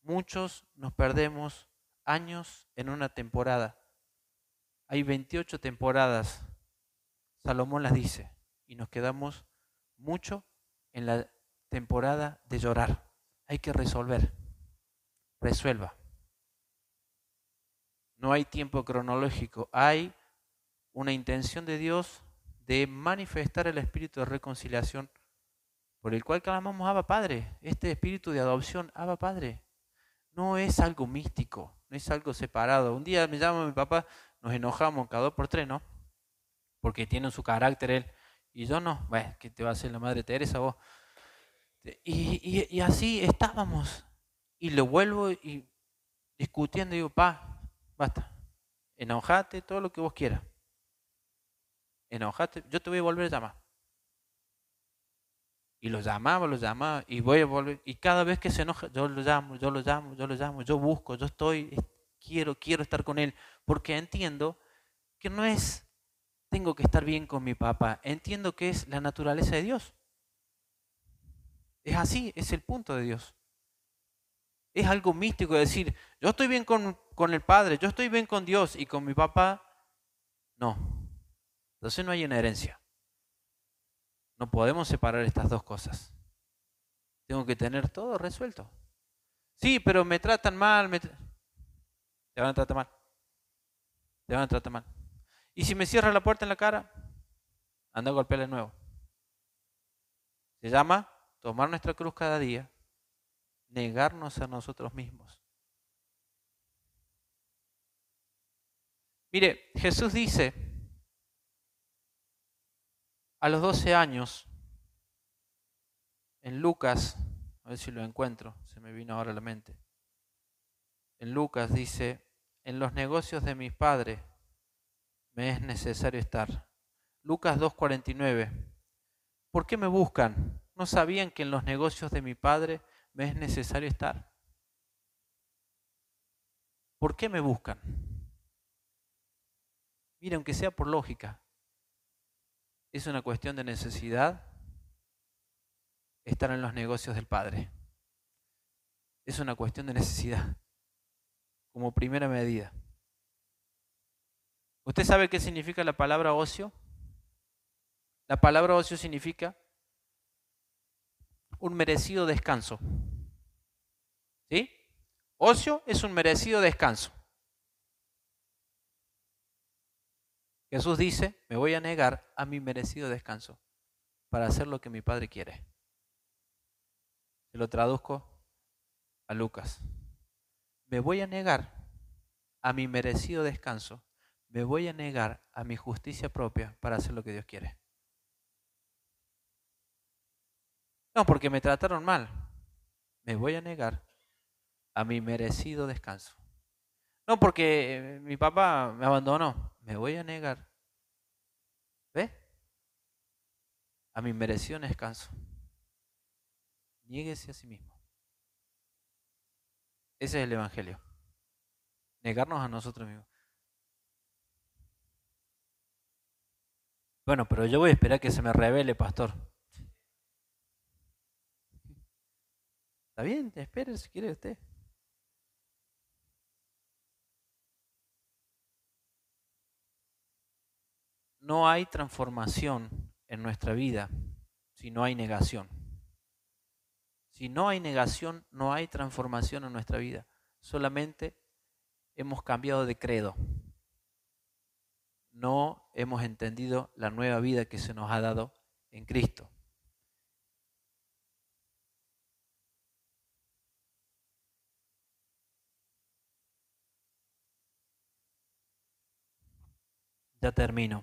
Muchos nos perdemos años en una temporada. Hay 28 temporadas, Salomón las dice, y nos quedamos mucho en la temporada de llorar. Hay que resolver. Resuelva. No hay tiempo cronológico, hay una intención de Dios de manifestar el espíritu de reconciliación por el cual clamamos Abba Padre. Este espíritu de adopción, Abba Padre, no es algo místico, no es algo separado. Un día me llama mi papá, nos enojamos cada dos por tres, ¿no? Porque tiene su carácter él. Y yo no, bueno, que te va a hacer la madre Teresa vos. Y, y así estábamos. Y lo vuelvo y discutiendo, digo, pa, Basta. Enojate, todo lo que vos quieras. Enojate, yo te voy a volver a llamar. Y lo llamaba, lo llamaba, y voy a volver. Y cada vez que se enoja, yo lo llamo, yo lo llamo, yo lo llamo, yo busco, yo estoy, quiero, quiero estar con él. Porque entiendo que no es, tengo que estar bien con mi papá. Entiendo que es la naturaleza de Dios. Es así, es el punto de Dios. Es algo místico decir, yo estoy bien con, con, el Padre, yo estoy bien con Dios y con mi papá. No. Entonces no hay una herencia. No podemos separar estas dos cosas. Tengo que tener todo resuelto. Sí, pero me tratan mal. Me Te van a tratar mal. Te van a tratar mal. Y si me cierra la puerta en la cara, anda a golpearle de nuevo. Se llama tomar nuestra cruz cada día negarnos a nosotros mismos. Mire, Jesús dice, a los 12 años, en Lucas, a ver si lo encuentro, se me vino ahora a la mente. En Lucas dice, en los negocios de mis padres me es necesario estar. Lucas 2.49. ¿Por qué me buscan? ¿No sabían que en los negocios de mi Padre me es necesario estar? ¿Por qué me buscan? Mira, aunque sea por lógica, es una cuestión de necesidad estar en los negocios del Padre. Es una cuestión de necesidad, como primera medida. ¿Usted sabe qué significa la palabra ocio? La palabra ocio significa un merecido descanso. ¿Sí? Ocio es un merecido descanso. Jesús dice, me voy a negar a mi merecido descanso para hacer lo que mi Padre quiere. Se lo traduzco a Lucas. Me voy a negar a mi merecido descanso. Me voy a negar a mi justicia propia para hacer lo que Dios quiere. No, porque me trataron mal. Me voy a negar a mi merecido descanso. No, porque mi papá me abandonó. Me voy a negar. ¿Ve? A mi merecido descanso. Niéguese a sí mismo. Ese es el Evangelio. Negarnos a nosotros mismos. Bueno, pero yo voy a esperar que se me revele, pastor. Está bien, espere si quiere usted. No hay transformación en nuestra vida si no hay negación. Si no hay negación, no hay transformación en nuestra vida. Solamente hemos cambiado de credo. No hemos entendido la nueva vida que se nos ha dado en Cristo. Ya termino.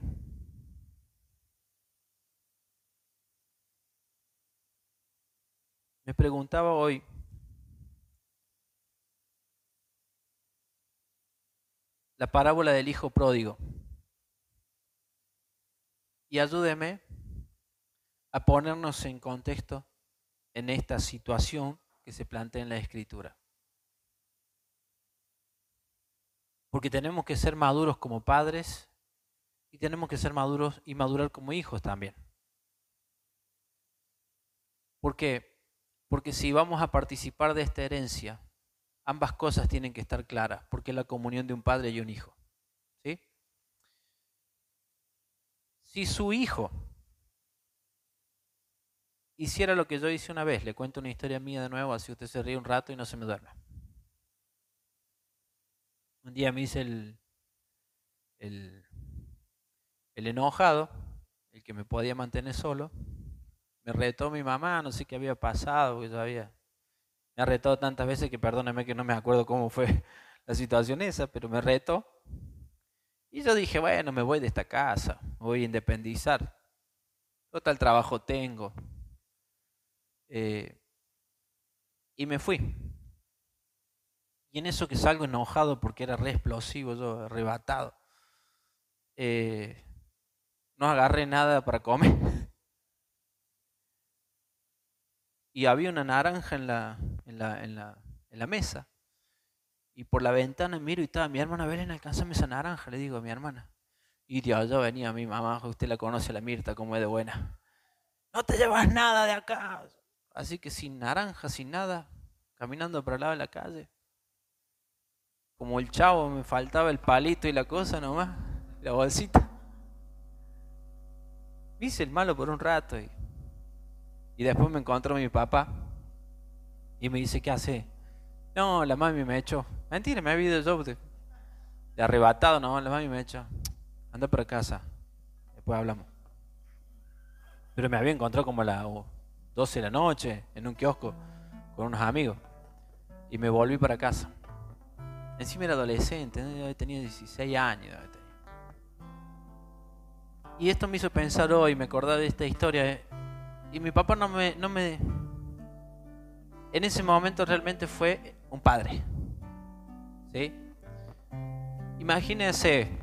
Me preguntaba hoy, la parábola del hijo pródigo. Y ayúdeme a ponernos en contexto en esta situación que se plantea en la escritura. Porque tenemos que ser maduros como padres y tenemos que ser maduros y madurar como hijos también. ¿Por qué? Porque si vamos a participar de esta herencia, ambas cosas tienen que estar claras, porque es la comunión de un padre y un hijo. ¿Sí? Si su hijo hiciera lo que yo hice una vez, le cuento una historia mía de nuevo, así usted se ríe un rato y no se me duerme. Un día me hice el, el el enojado, el que me podía mantener solo, me retó mi mamá, no sé qué había pasado, que yo había, me ha retado tantas veces que perdóneme que no me acuerdo cómo fue [LAUGHS] la situación esa, pero me retó. Y yo dije, bueno, me voy de esta casa, me voy a independizar. Total trabajo tengo. Eh, y me fui. Y en eso que salgo enojado porque era re explosivo, yo arrebatado. Eh, no agarré nada para comer. [LAUGHS] Y había una naranja en la, en la, en la, en la mesa. Y por la ventana miro y estaba mi hermana Belén, alcanzame esa naranja, le digo a mi hermana. Y de allá venía mi mamá, usted la conoce, la Mirta, como es de buena. No te llevas nada de acá. Así que sin naranja, sin nada, caminando por el lado de la calle. Como el chavo, me faltaba el palito y la cosa nomás, la bolsita hice el malo por un rato y, después me encontró mi papá y me dice, ¿qué hace? No, la mami me echó. Mentira, me ha habido yo de, arrebatado, no, la mami me echó. Anda para casa, después hablamos. Pero me había encontrado como a las 12 de la noche en un kiosco con unos amigos y me volví para casa. Encima era adolescente, tenía 16 años. Y esto me hizo pensar hoy, me acordaba de esta historia. Y mi papá no me, no me... En ese momento realmente fue un padre. ¿Sí? Imagínense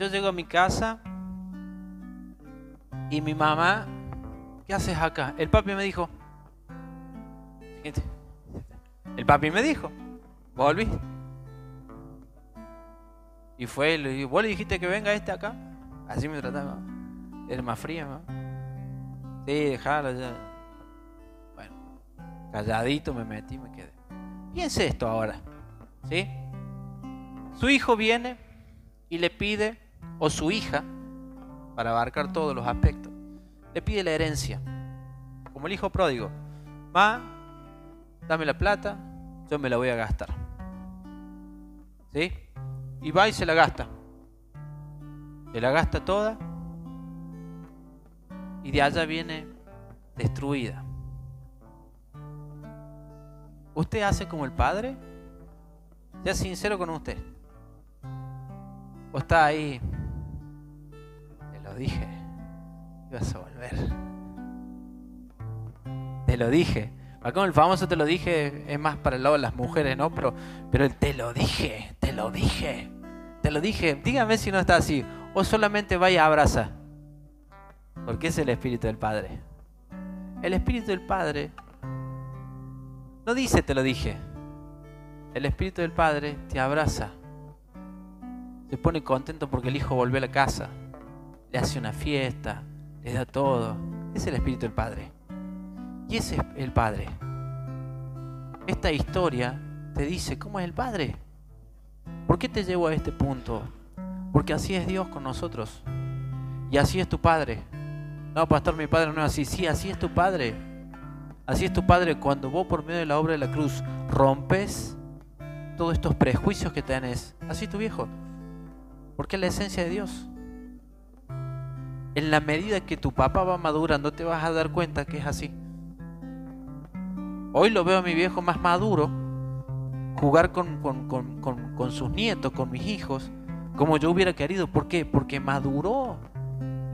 Yo llego a mi casa y mi mamá, ¿qué haces acá? El papi me dijo, el papi me dijo, volví. Y fue, digo, ¿vos le dijiste que venga este acá? Así me trataba. Era más fría, ¿no? Sí, dejalo ya. Bueno, calladito me metí y me quedé. Piense esto ahora, ¿sí? Su hijo viene y le pide, o su hija, para abarcar todos los aspectos, le pide la herencia, como el hijo pródigo. Ma, dame la plata, yo me la voy a gastar. ¿Sí? Y va y se la gasta. Se la gasta toda y de allá viene destruida. ¿Usted hace como el Padre? Sea sincero con usted. ¿O está ahí? Te lo dije. Ibas a volver. Te lo dije. Acá el famoso te lo dije es más para el lado de las mujeres, ¿no? Pero, pero el te lo dije, te lo dije, te lo dije. Dígame si no está así. O solamente vaya a abrazar. Porque es el Espíritu del Padre. El Espíritu del Padre no dice te lo dije. El Espíritu del Padre te abraza. Se pone contento porque el Hijo volvió a la casa. Le hace una fiesta. Le da todo. Es el Espíritu del Padre. Y ese es el Padre. Esta historia te dice cómo es el Padre. ¿Por qué te llevo a este punto? Porque así es Dios con nosotros. Y así es tu Padre. No, pastor, mi Padre no es así. Sí, así es tu Padre. Así es tu Padre cuando vos por medio de la obra de la cruz rompes todos estos prejuicios que tenés. Así es tu viejo. Porque es la esencia de Dios. En la medida que tu papá va madurando te vas a dar cuenta que es así. Hoy lo veo a mi viejo más maduro, jugar con, con, sus nietos, con mis hijos, como yo hubiera querido. ¿Por qué? Porque maduró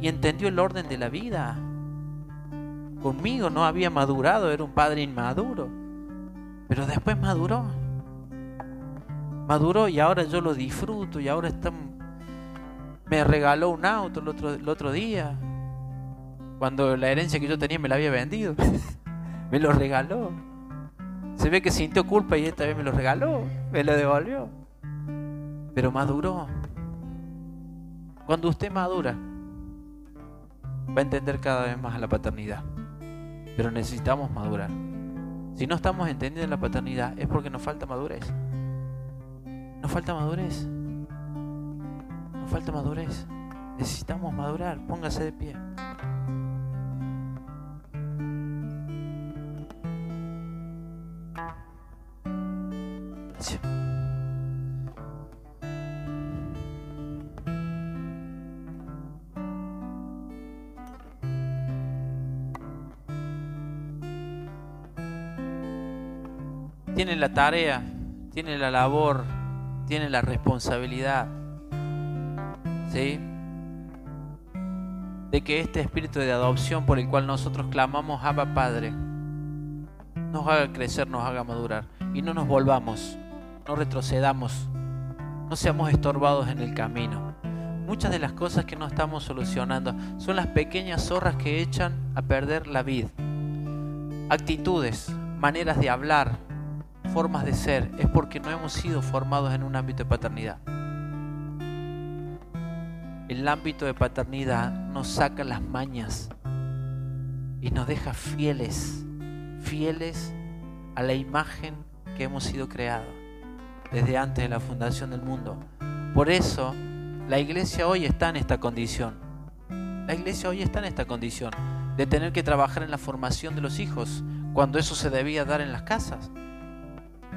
y entendió el orden de la vida. Conmigo no había madurado, era un padre inmaduro. Pero después maduró. Maduró y ahora yo lo disfruto y ahora está, me regaló un auto el otro, el otro día. Cuando la herencia que yo tenía me la había vendido. [LAUGHS] me lo regaló. Se ve que sintió culpa y esta vez me lo regaló, me lo devolvió. Pero maduró. Cuando usted madura, va a entender cada vez más a la paternidad. Pero necesitamos madurar. Si no estamos entendiendo la paternidad es porque nos falta madurez. Nos falta madurez. Nos falta madurez. Necesitamos madurar. Póngase de pie. La tarea, tiene la labor, tiene la responsabilidad, ¿sí? De que este espíritu de adopción por el cual nosotros clamamos Abba Padre nos haga crecer, nos haga madurar y no nos volvamos, no retrocedamos, no seamos estorbados en el camino. Muchas de las cosas que no estamos solucionando son las pequeñas zorras que echan a perder la vida. Actitudes, maneras de hablar, formas de ser es porque no hemos sido formados en un ámbito de paternidad. El ámbito de paternidad nos saca las mañas y nos deja fieles, fieles a la imagen que hemos sido creados desde antes de la fundación del mundo. Por eso la iglesia hoy está en esta condición. La iglesia hoy está en esta condición de tener que trabajar en la formación de los hijos cuando eso se debía dar en las casas.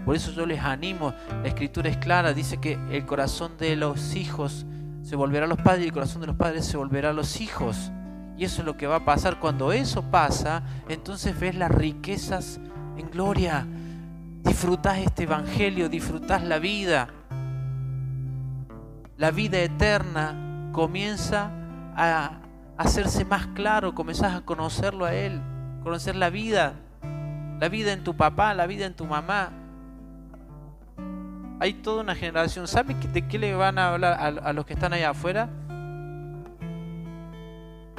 Por eso yo les animo, la escritura es clara, dice que el corazón de los hijos se volverá a los padres y el corazón de los padres se volverá a los hijos. Y eso es lo que va a pasar. Cuando eso pasa, entonces ves las riquezas en gloria. Disfrutás este evangelio, disfrutás la vida. La vida eterna comienza a hacerse más claro, comenzás a conocerlo a Él, conocer la vida, la vida en tu papá, la vida en tu mamá, hay toda una generación. ¿Sabe de qué le van a hablar a, los que están allá afuera?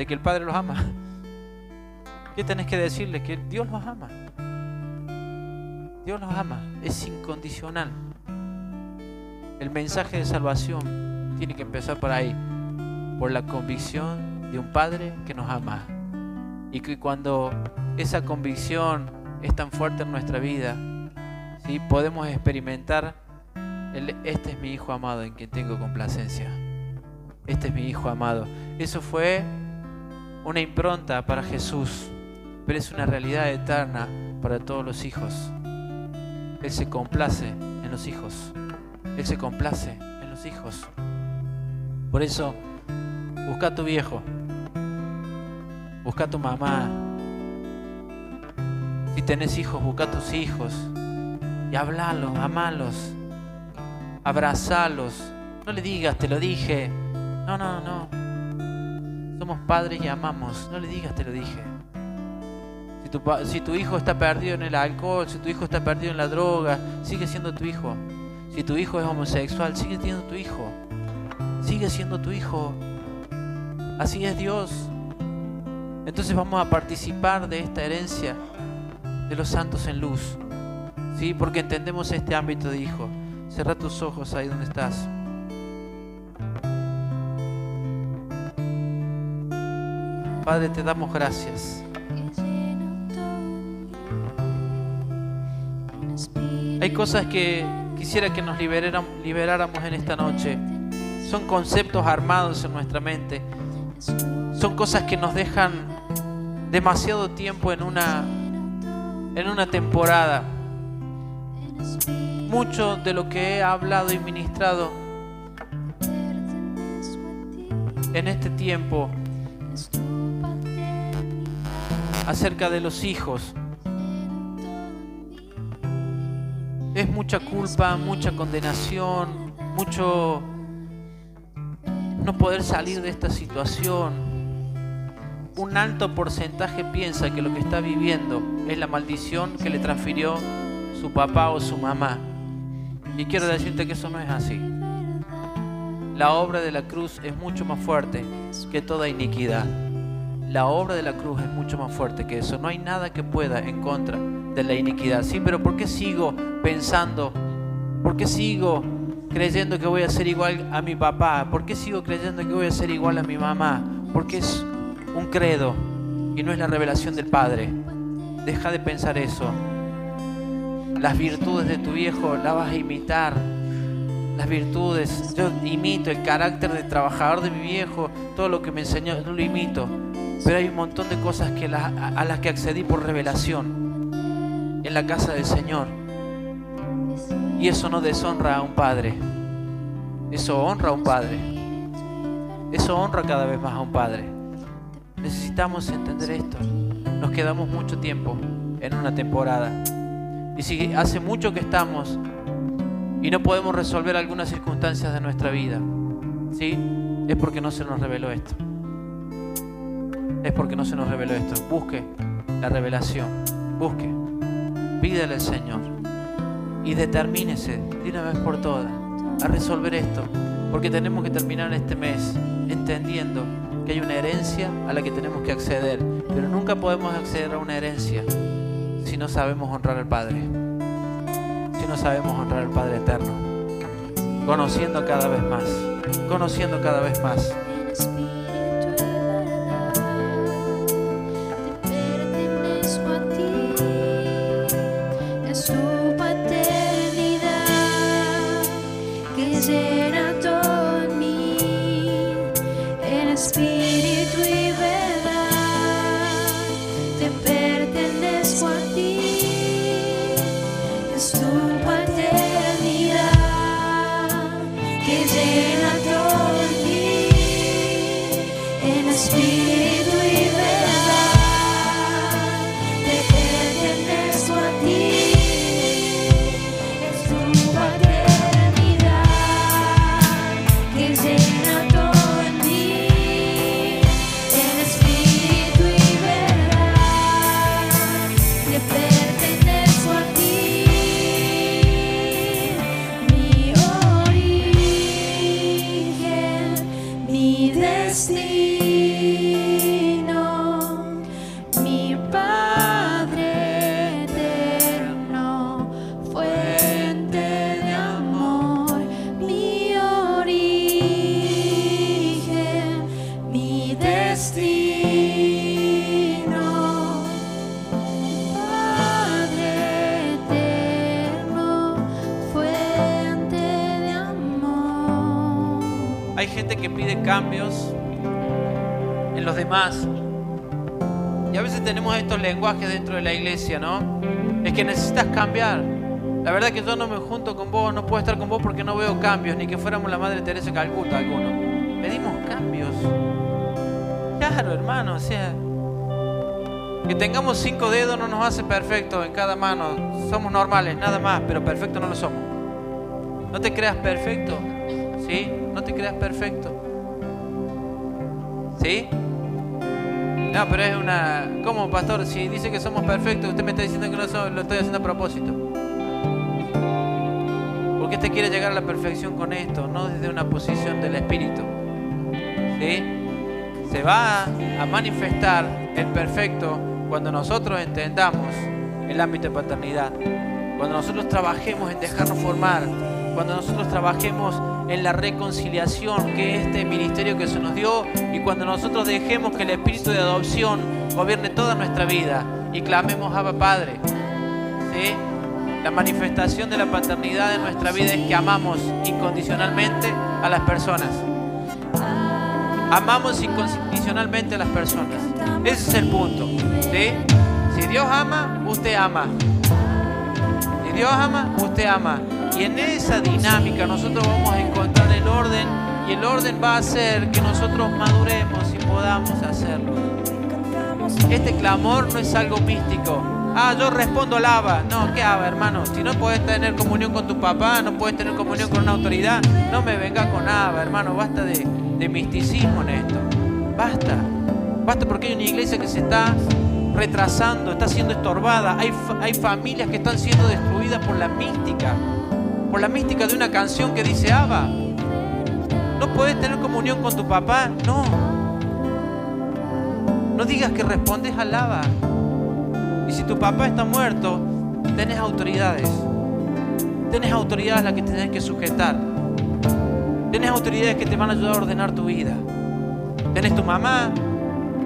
de que el Padre los ama. [LAUGHS] ¿Qué tenés que decirle? Que Dios los ama. Dios los ama, es incondicional. El mensaje de salvación tiene que empezar por ahí, por la convicción de un Padre que nos ama. Y que cuando esa convicción es tan fuerte en nuestra vida, ¿sí? podemos experimentar, este es mi Hijo amado en quien tengo complacencia. Este es mi Hijo amado. Eso fue una impronta para Jesús, pero es una realidad eterna para todos los hijos. Él se complace en los hijos. Él se complace en los hijos. Por eso, busca a tu viejo. Busca a tu mamá. Si tenés hijos, busca a tus hijos. Y hablalos, amalos. Abrazalos. No le digas, te lo dije. No, no, no. Somos padres y amamos. No le digas, te lo dije. Si tu, hijo está perdido en el alcohol, si tu hijo está perdido en la droga, sigue siendo tu hijo. Si tu hijo es homosexual, sigue siendo tu hijo. Sigue siendo tu hijo. Así es Dios. Entonces vamos a participar de esta herencia de los santos en luz. ¿Sí? Porque entendemos este ámbito de hijo. Cerra tus ojos ahí donde estás. Padre, te damos gracias. Hay cosas que quisiera que nos liberáramos en esta noche. Son conceptos armados en nuestra mente. Son cosas que nos dejan demasiado tiempo en una, en una temporada. Mucho de lo que he hablado y ministrado en este tiempo acerca de los hijos es mucha culpa, mucha condenación, mucho no poder salir de esta situación. Un alto porcentaje piensa que lo que está viviendo es la maldición que le transfirió su papá o su mamá. Y quiero decirte que eso no es así. La obra de la cruz es mucho más fuerte que toda iniquidad. La obra de la cruz es mucho más fuerte que eso. No hay nada que pueda en contra de la iniquidad. Sí, pero ¿por qué sigo pensando? ¿Por qué sigo creyendo que voy a ser igual a mi papá? ¿Por qué sigo creyendo que voy a ser igual a mi mamá? Porque es un credo y no es la revelación del Padre. Deja de pensar eso. Las virtudes de tu viejo las vas a imitar. Las virtudes, yo imito el carácter de trabajador de mi viejo, todo lo que me enseñó, yo lo imito. Pero hay un montón de cosas que a las que accedí por revelación en la casa del Señor. Y eso no deshonra a un padre. Eso honra a un padre. Eso honra cada vez más a un padre. Necesitamos entender esto. Nos quedamos mucho tiempo en una temporada. Y si hace mucho que estamos y no podemos resolver algunas circunstancias de nuestra vida, ¿sí? Es porque no se nos reveló esto. Es porque no se nos reveló esto. Busque la revelación. Busque. Pídele al Señor y determínese de una vez por todas a resolver esto, porque tenemos que terminar este mes entendiendo que hay una herencia a la que tenemos que acceder, pero nunca podemos acceder a una herencia si no sabemos honrar al Padre, si no sabemos honrar al Padre eterno, conociendo cada vez más, conociendo cada vez más. Y a veces tenemos estos lenguajes dentro de la iglesia, ¿no? Es que necesitas cambiar. La verdad que yo no me junto con vos, no puedo estar con vos porque no veo cambios, ni que fuéramos la Madre Teresa Calcuta alguno. Pedimos cambios. Claro, hermano, o sea, que tengamos cinco dedos no nos hace perfecto en cada mano. Somos normales, nada más, pero perfecto no lo somos. No te creas perfecto, ¿sí? No te creas perfecto. ¿Sí? No, pero es una... ¿Cómo, pastor? Si dice que somos perfectos, usted me está diciendo que no lo estoy haciendo a propósito. Porque usted quiere llegar a la perfección con esto, no desde una posición del espíritu. ¿Sí? Se va a manifestar el perfecto cuando nosotros entendamos el ámbito de paternidad. Cuando nosotros trabajemos en dejarnos formar. Cuando nosotros trabajemos en la reconciliación que es este ministerio que se nos dio y cuando nosotros dejemos que el espíritu de adopción gobierne toda nuestra vida y clamemos a Padre. ¿sí? La manifestación de la paternidad en nuestra vida es que amamos incondicionalmente a las personas. Amamos incondicionalmente a las personas. Ese es el punto. ¿sí? Si Dios ama, usted ama. Si Dios ama, usted ama. Y en esa dinámica nosotros vamos a encontrar el orden y el orden va a hacer que nosotros maduremos y podamos hacerlo. Este clamor no es algo místico. Ah, yo respondo alaba. No, ¿qué haga, hermano? Si no puedes tener comunión con tu papá, no puedes tener comunión con una autoridad, no me venga con aba, hermano. Basta de, de misticismo en esto. Basta. Basta porque hay una iglesia que se está retrasando, está siendo estorbada. Hay, hay familias que están siendo destruidas por la mística por la mística de una canción que dice Abba. No puedes tener comunión con tu papá, no. No digas que respondes al Abba. Y si tu papá está muerto, tenés autoridades. Tenés autoridades a las que te tenés que sujetar. Tenés autoridades que te van a ayudar a ordenar tu vida. Tenés tu mamá,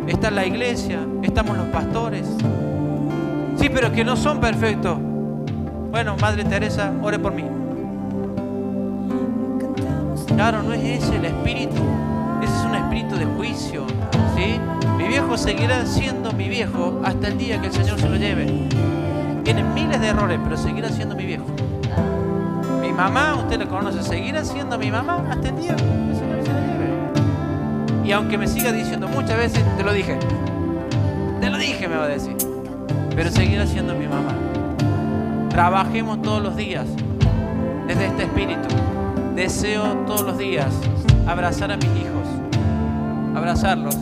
está la iglesia, estamos los pastores. Sí, pero que no son perfectos. Bueno, Madre Teresa, ore por mí. Claro, no es ese el espíritu. Ese es un espíritu de juicio. ¿sí? Mi viejo seguirá siendo mi viejo hasta el día que el Señor se lo lleve. Tiene miles de errores, pero seguirá siendo mi viejo. Mi mamá, usted la conoce, seguirá siendo mi mamá hasta el día que el Señor se lo lleve. Y aunque me siga diciendo muchas veces, te lo dije. Te lo dije, me va a decir. Pero seguirá siendo mi mamá. Trabajemos todos los días desde este espíritu. Deseo todos los días abrazar a mis hijos, abrazarlos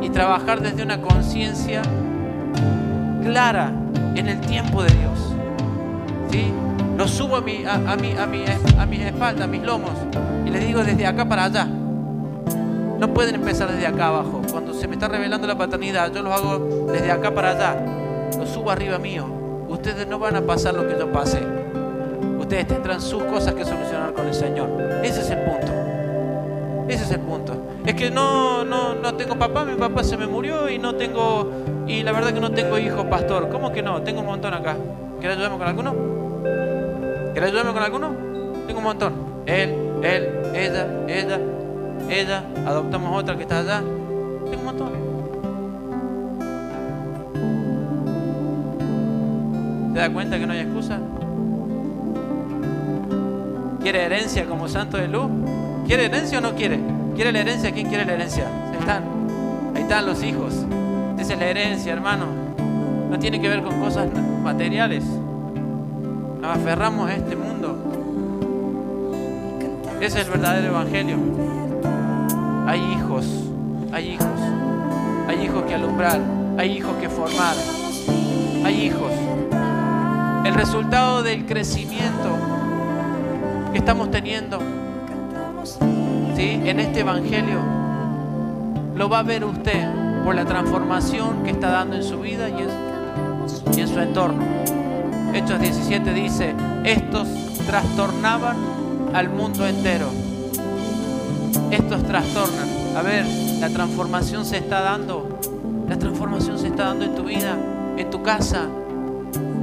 y, trabajar desde una conciencia clara en el tiempo de Dios. ¿sí? Los subo a, mi, a, mi, a, mi, a mis espaldas, a mis lomos y les digo desde acá para allá. No pueden empezar desde acá abajo. Cuando se me está revelando la paternidad, yo los hago desde acá para allá. Los subo arriba mío. Ustedes no van a pasar lo que yo pasé ustedes tendrán sus cosas que solucionar con el Señor. Ese es el punto. Ese es el punto. Es que no, no, no tengo papá, mi papá se me murió y no tengo, y la verdad que no tengo hijo pastor. ¿Cómo que no? Tengo un montón acá. ¿Quieres ayudarme con alguno? ¿Quieres ayudarme con alguno? Tengo un montón. Él, él, ella, ella, ella. Adoptamos otra que está allá. Tengo un montón. ¿Te das cuenta que no hay excusa? ¿Quiere herencia como santo de luz? ¿Quiere herencia o no quiere? ¿Quiere la herencia? ¿Quién quiere la herencia? Ahí están. Ahí están los hijos. Esa es la herencia, hermano. No tiene que ver con cosas materiales. Nos aferramos a este mundo. Ese es el verdadero evangelio. Hay hijos, hay hijos, hay hijos que alumbrar, hay hijos que formar, hay hijos. El resultado del crecimiento que estamos teniendo ¿sí? en este Evangelio lo va a ver usted por la transformación que está dando en su vida y en, y en su entorno. Hechos 17 dice, estos trastornaban al mundo entero. Estos trastornan. A ver, la transformación se está dando. La transformación se está dando en tu vida, en tu casa.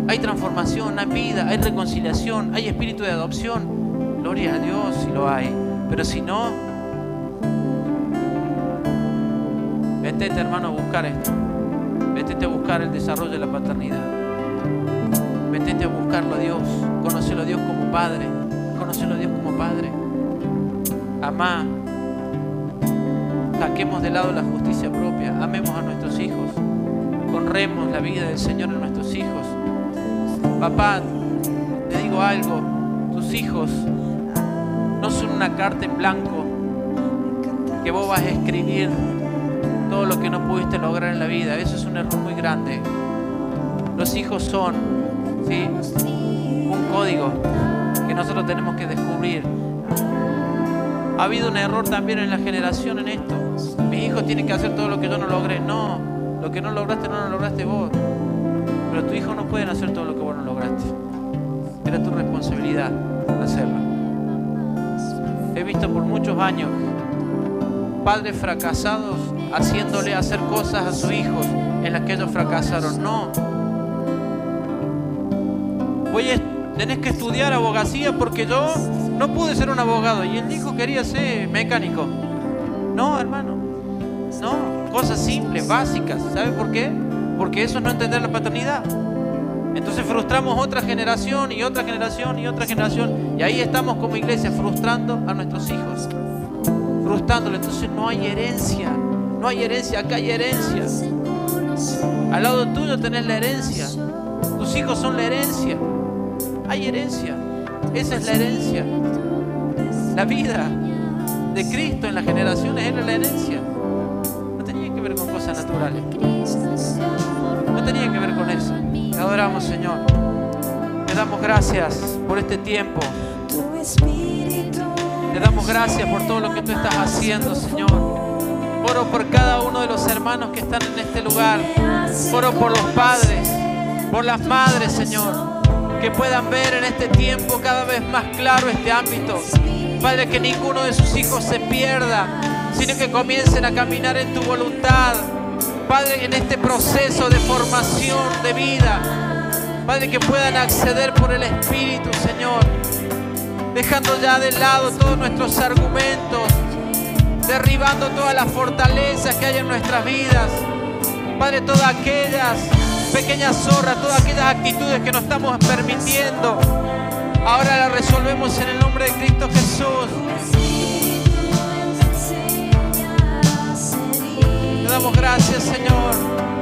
Hay transformación, hay vida, hay reconciliación, hay espíritu de adopción Gloria a Dios si lo hay. Pero si no, vete hermano a buscar esto. Vete a buscar el desarrollo de la paternidad. Vete a buscarlo a Dios. Conocelo a Dios como Padre. Conocelo a Dios como Padre. Amá. Saquemos de lado la justicia propia. Amemos a nuestros hijos. Honremos la vida del Señor en nuestros hijos. Papá, te digo algo. Tus hijos una carta en blanco que vos vas a escribir todo lo que no pudiste lograr en la vida. Eso es un error muy grande. Los hijos son ¿sí? un código que nosotros tenemos que descubrir. Ha habido un error también en la generación en esto. Mis hijos tienen que hacer todo lo que yo no logré. No, lo que no lograste no lo lograste vos. Pero tu hijo no pueden hacer todo lo que vos no lograste. Era tu responsabilidad hacerlo. He visto por muchos años padres fracasados haciéndole hacer cosas a sus hijos en las que ellos fracasaron. No. Voy a, tenés que estudiar abogacía porque yo no pude ser un abogado y el hijo quería ser mecánico. No, hermano. No, cosas simples, básicas. ¿Sabe por qué? Porque eso es no entender la paternidad. Entonces frustramos otra generación y otra generación y otra generación. Y ahí estamos como iglesia frustrando a nuestros hijos. Frustrándolo. Entonces no hay herencia. No hay herencia. Acá hay herencia. Al lado tuyo tenés la herencia. Tus hijos son la herencia. Hay herencia. Esa es la herencia. La vida de Cristo en las generaciones era la herencia. No tenía que ver con cosas naturales. Te adoramos, Señor. Te damos gracias por este tiempo. Te damos gracias por todo lo que tú estás haciendo, Señor. Oro por cada uno de los hermanos que están en este lugar. Oro por los padres, por las madres, Señor. Que puedan ver en este tiempo cada vez más claro este ámbito. Padre, que ninguno de sus hijos se pierda, sino que comiencen a caminar en tu voluntad Padre, en este proceso de formación de vida, Padre, que puedan acceder por el Espíritu, Señor, dejando ya de lado todos nuestros argumentos, derribando todas las fortalezas que hay en nuestras vidas. Padre, todas aquellas pequeñas zorras, todas aquellas actitudes que no estamos permitiendo, ahora las resolvemos en el nombre de Cristo Jesús. Damos gracias, Señor.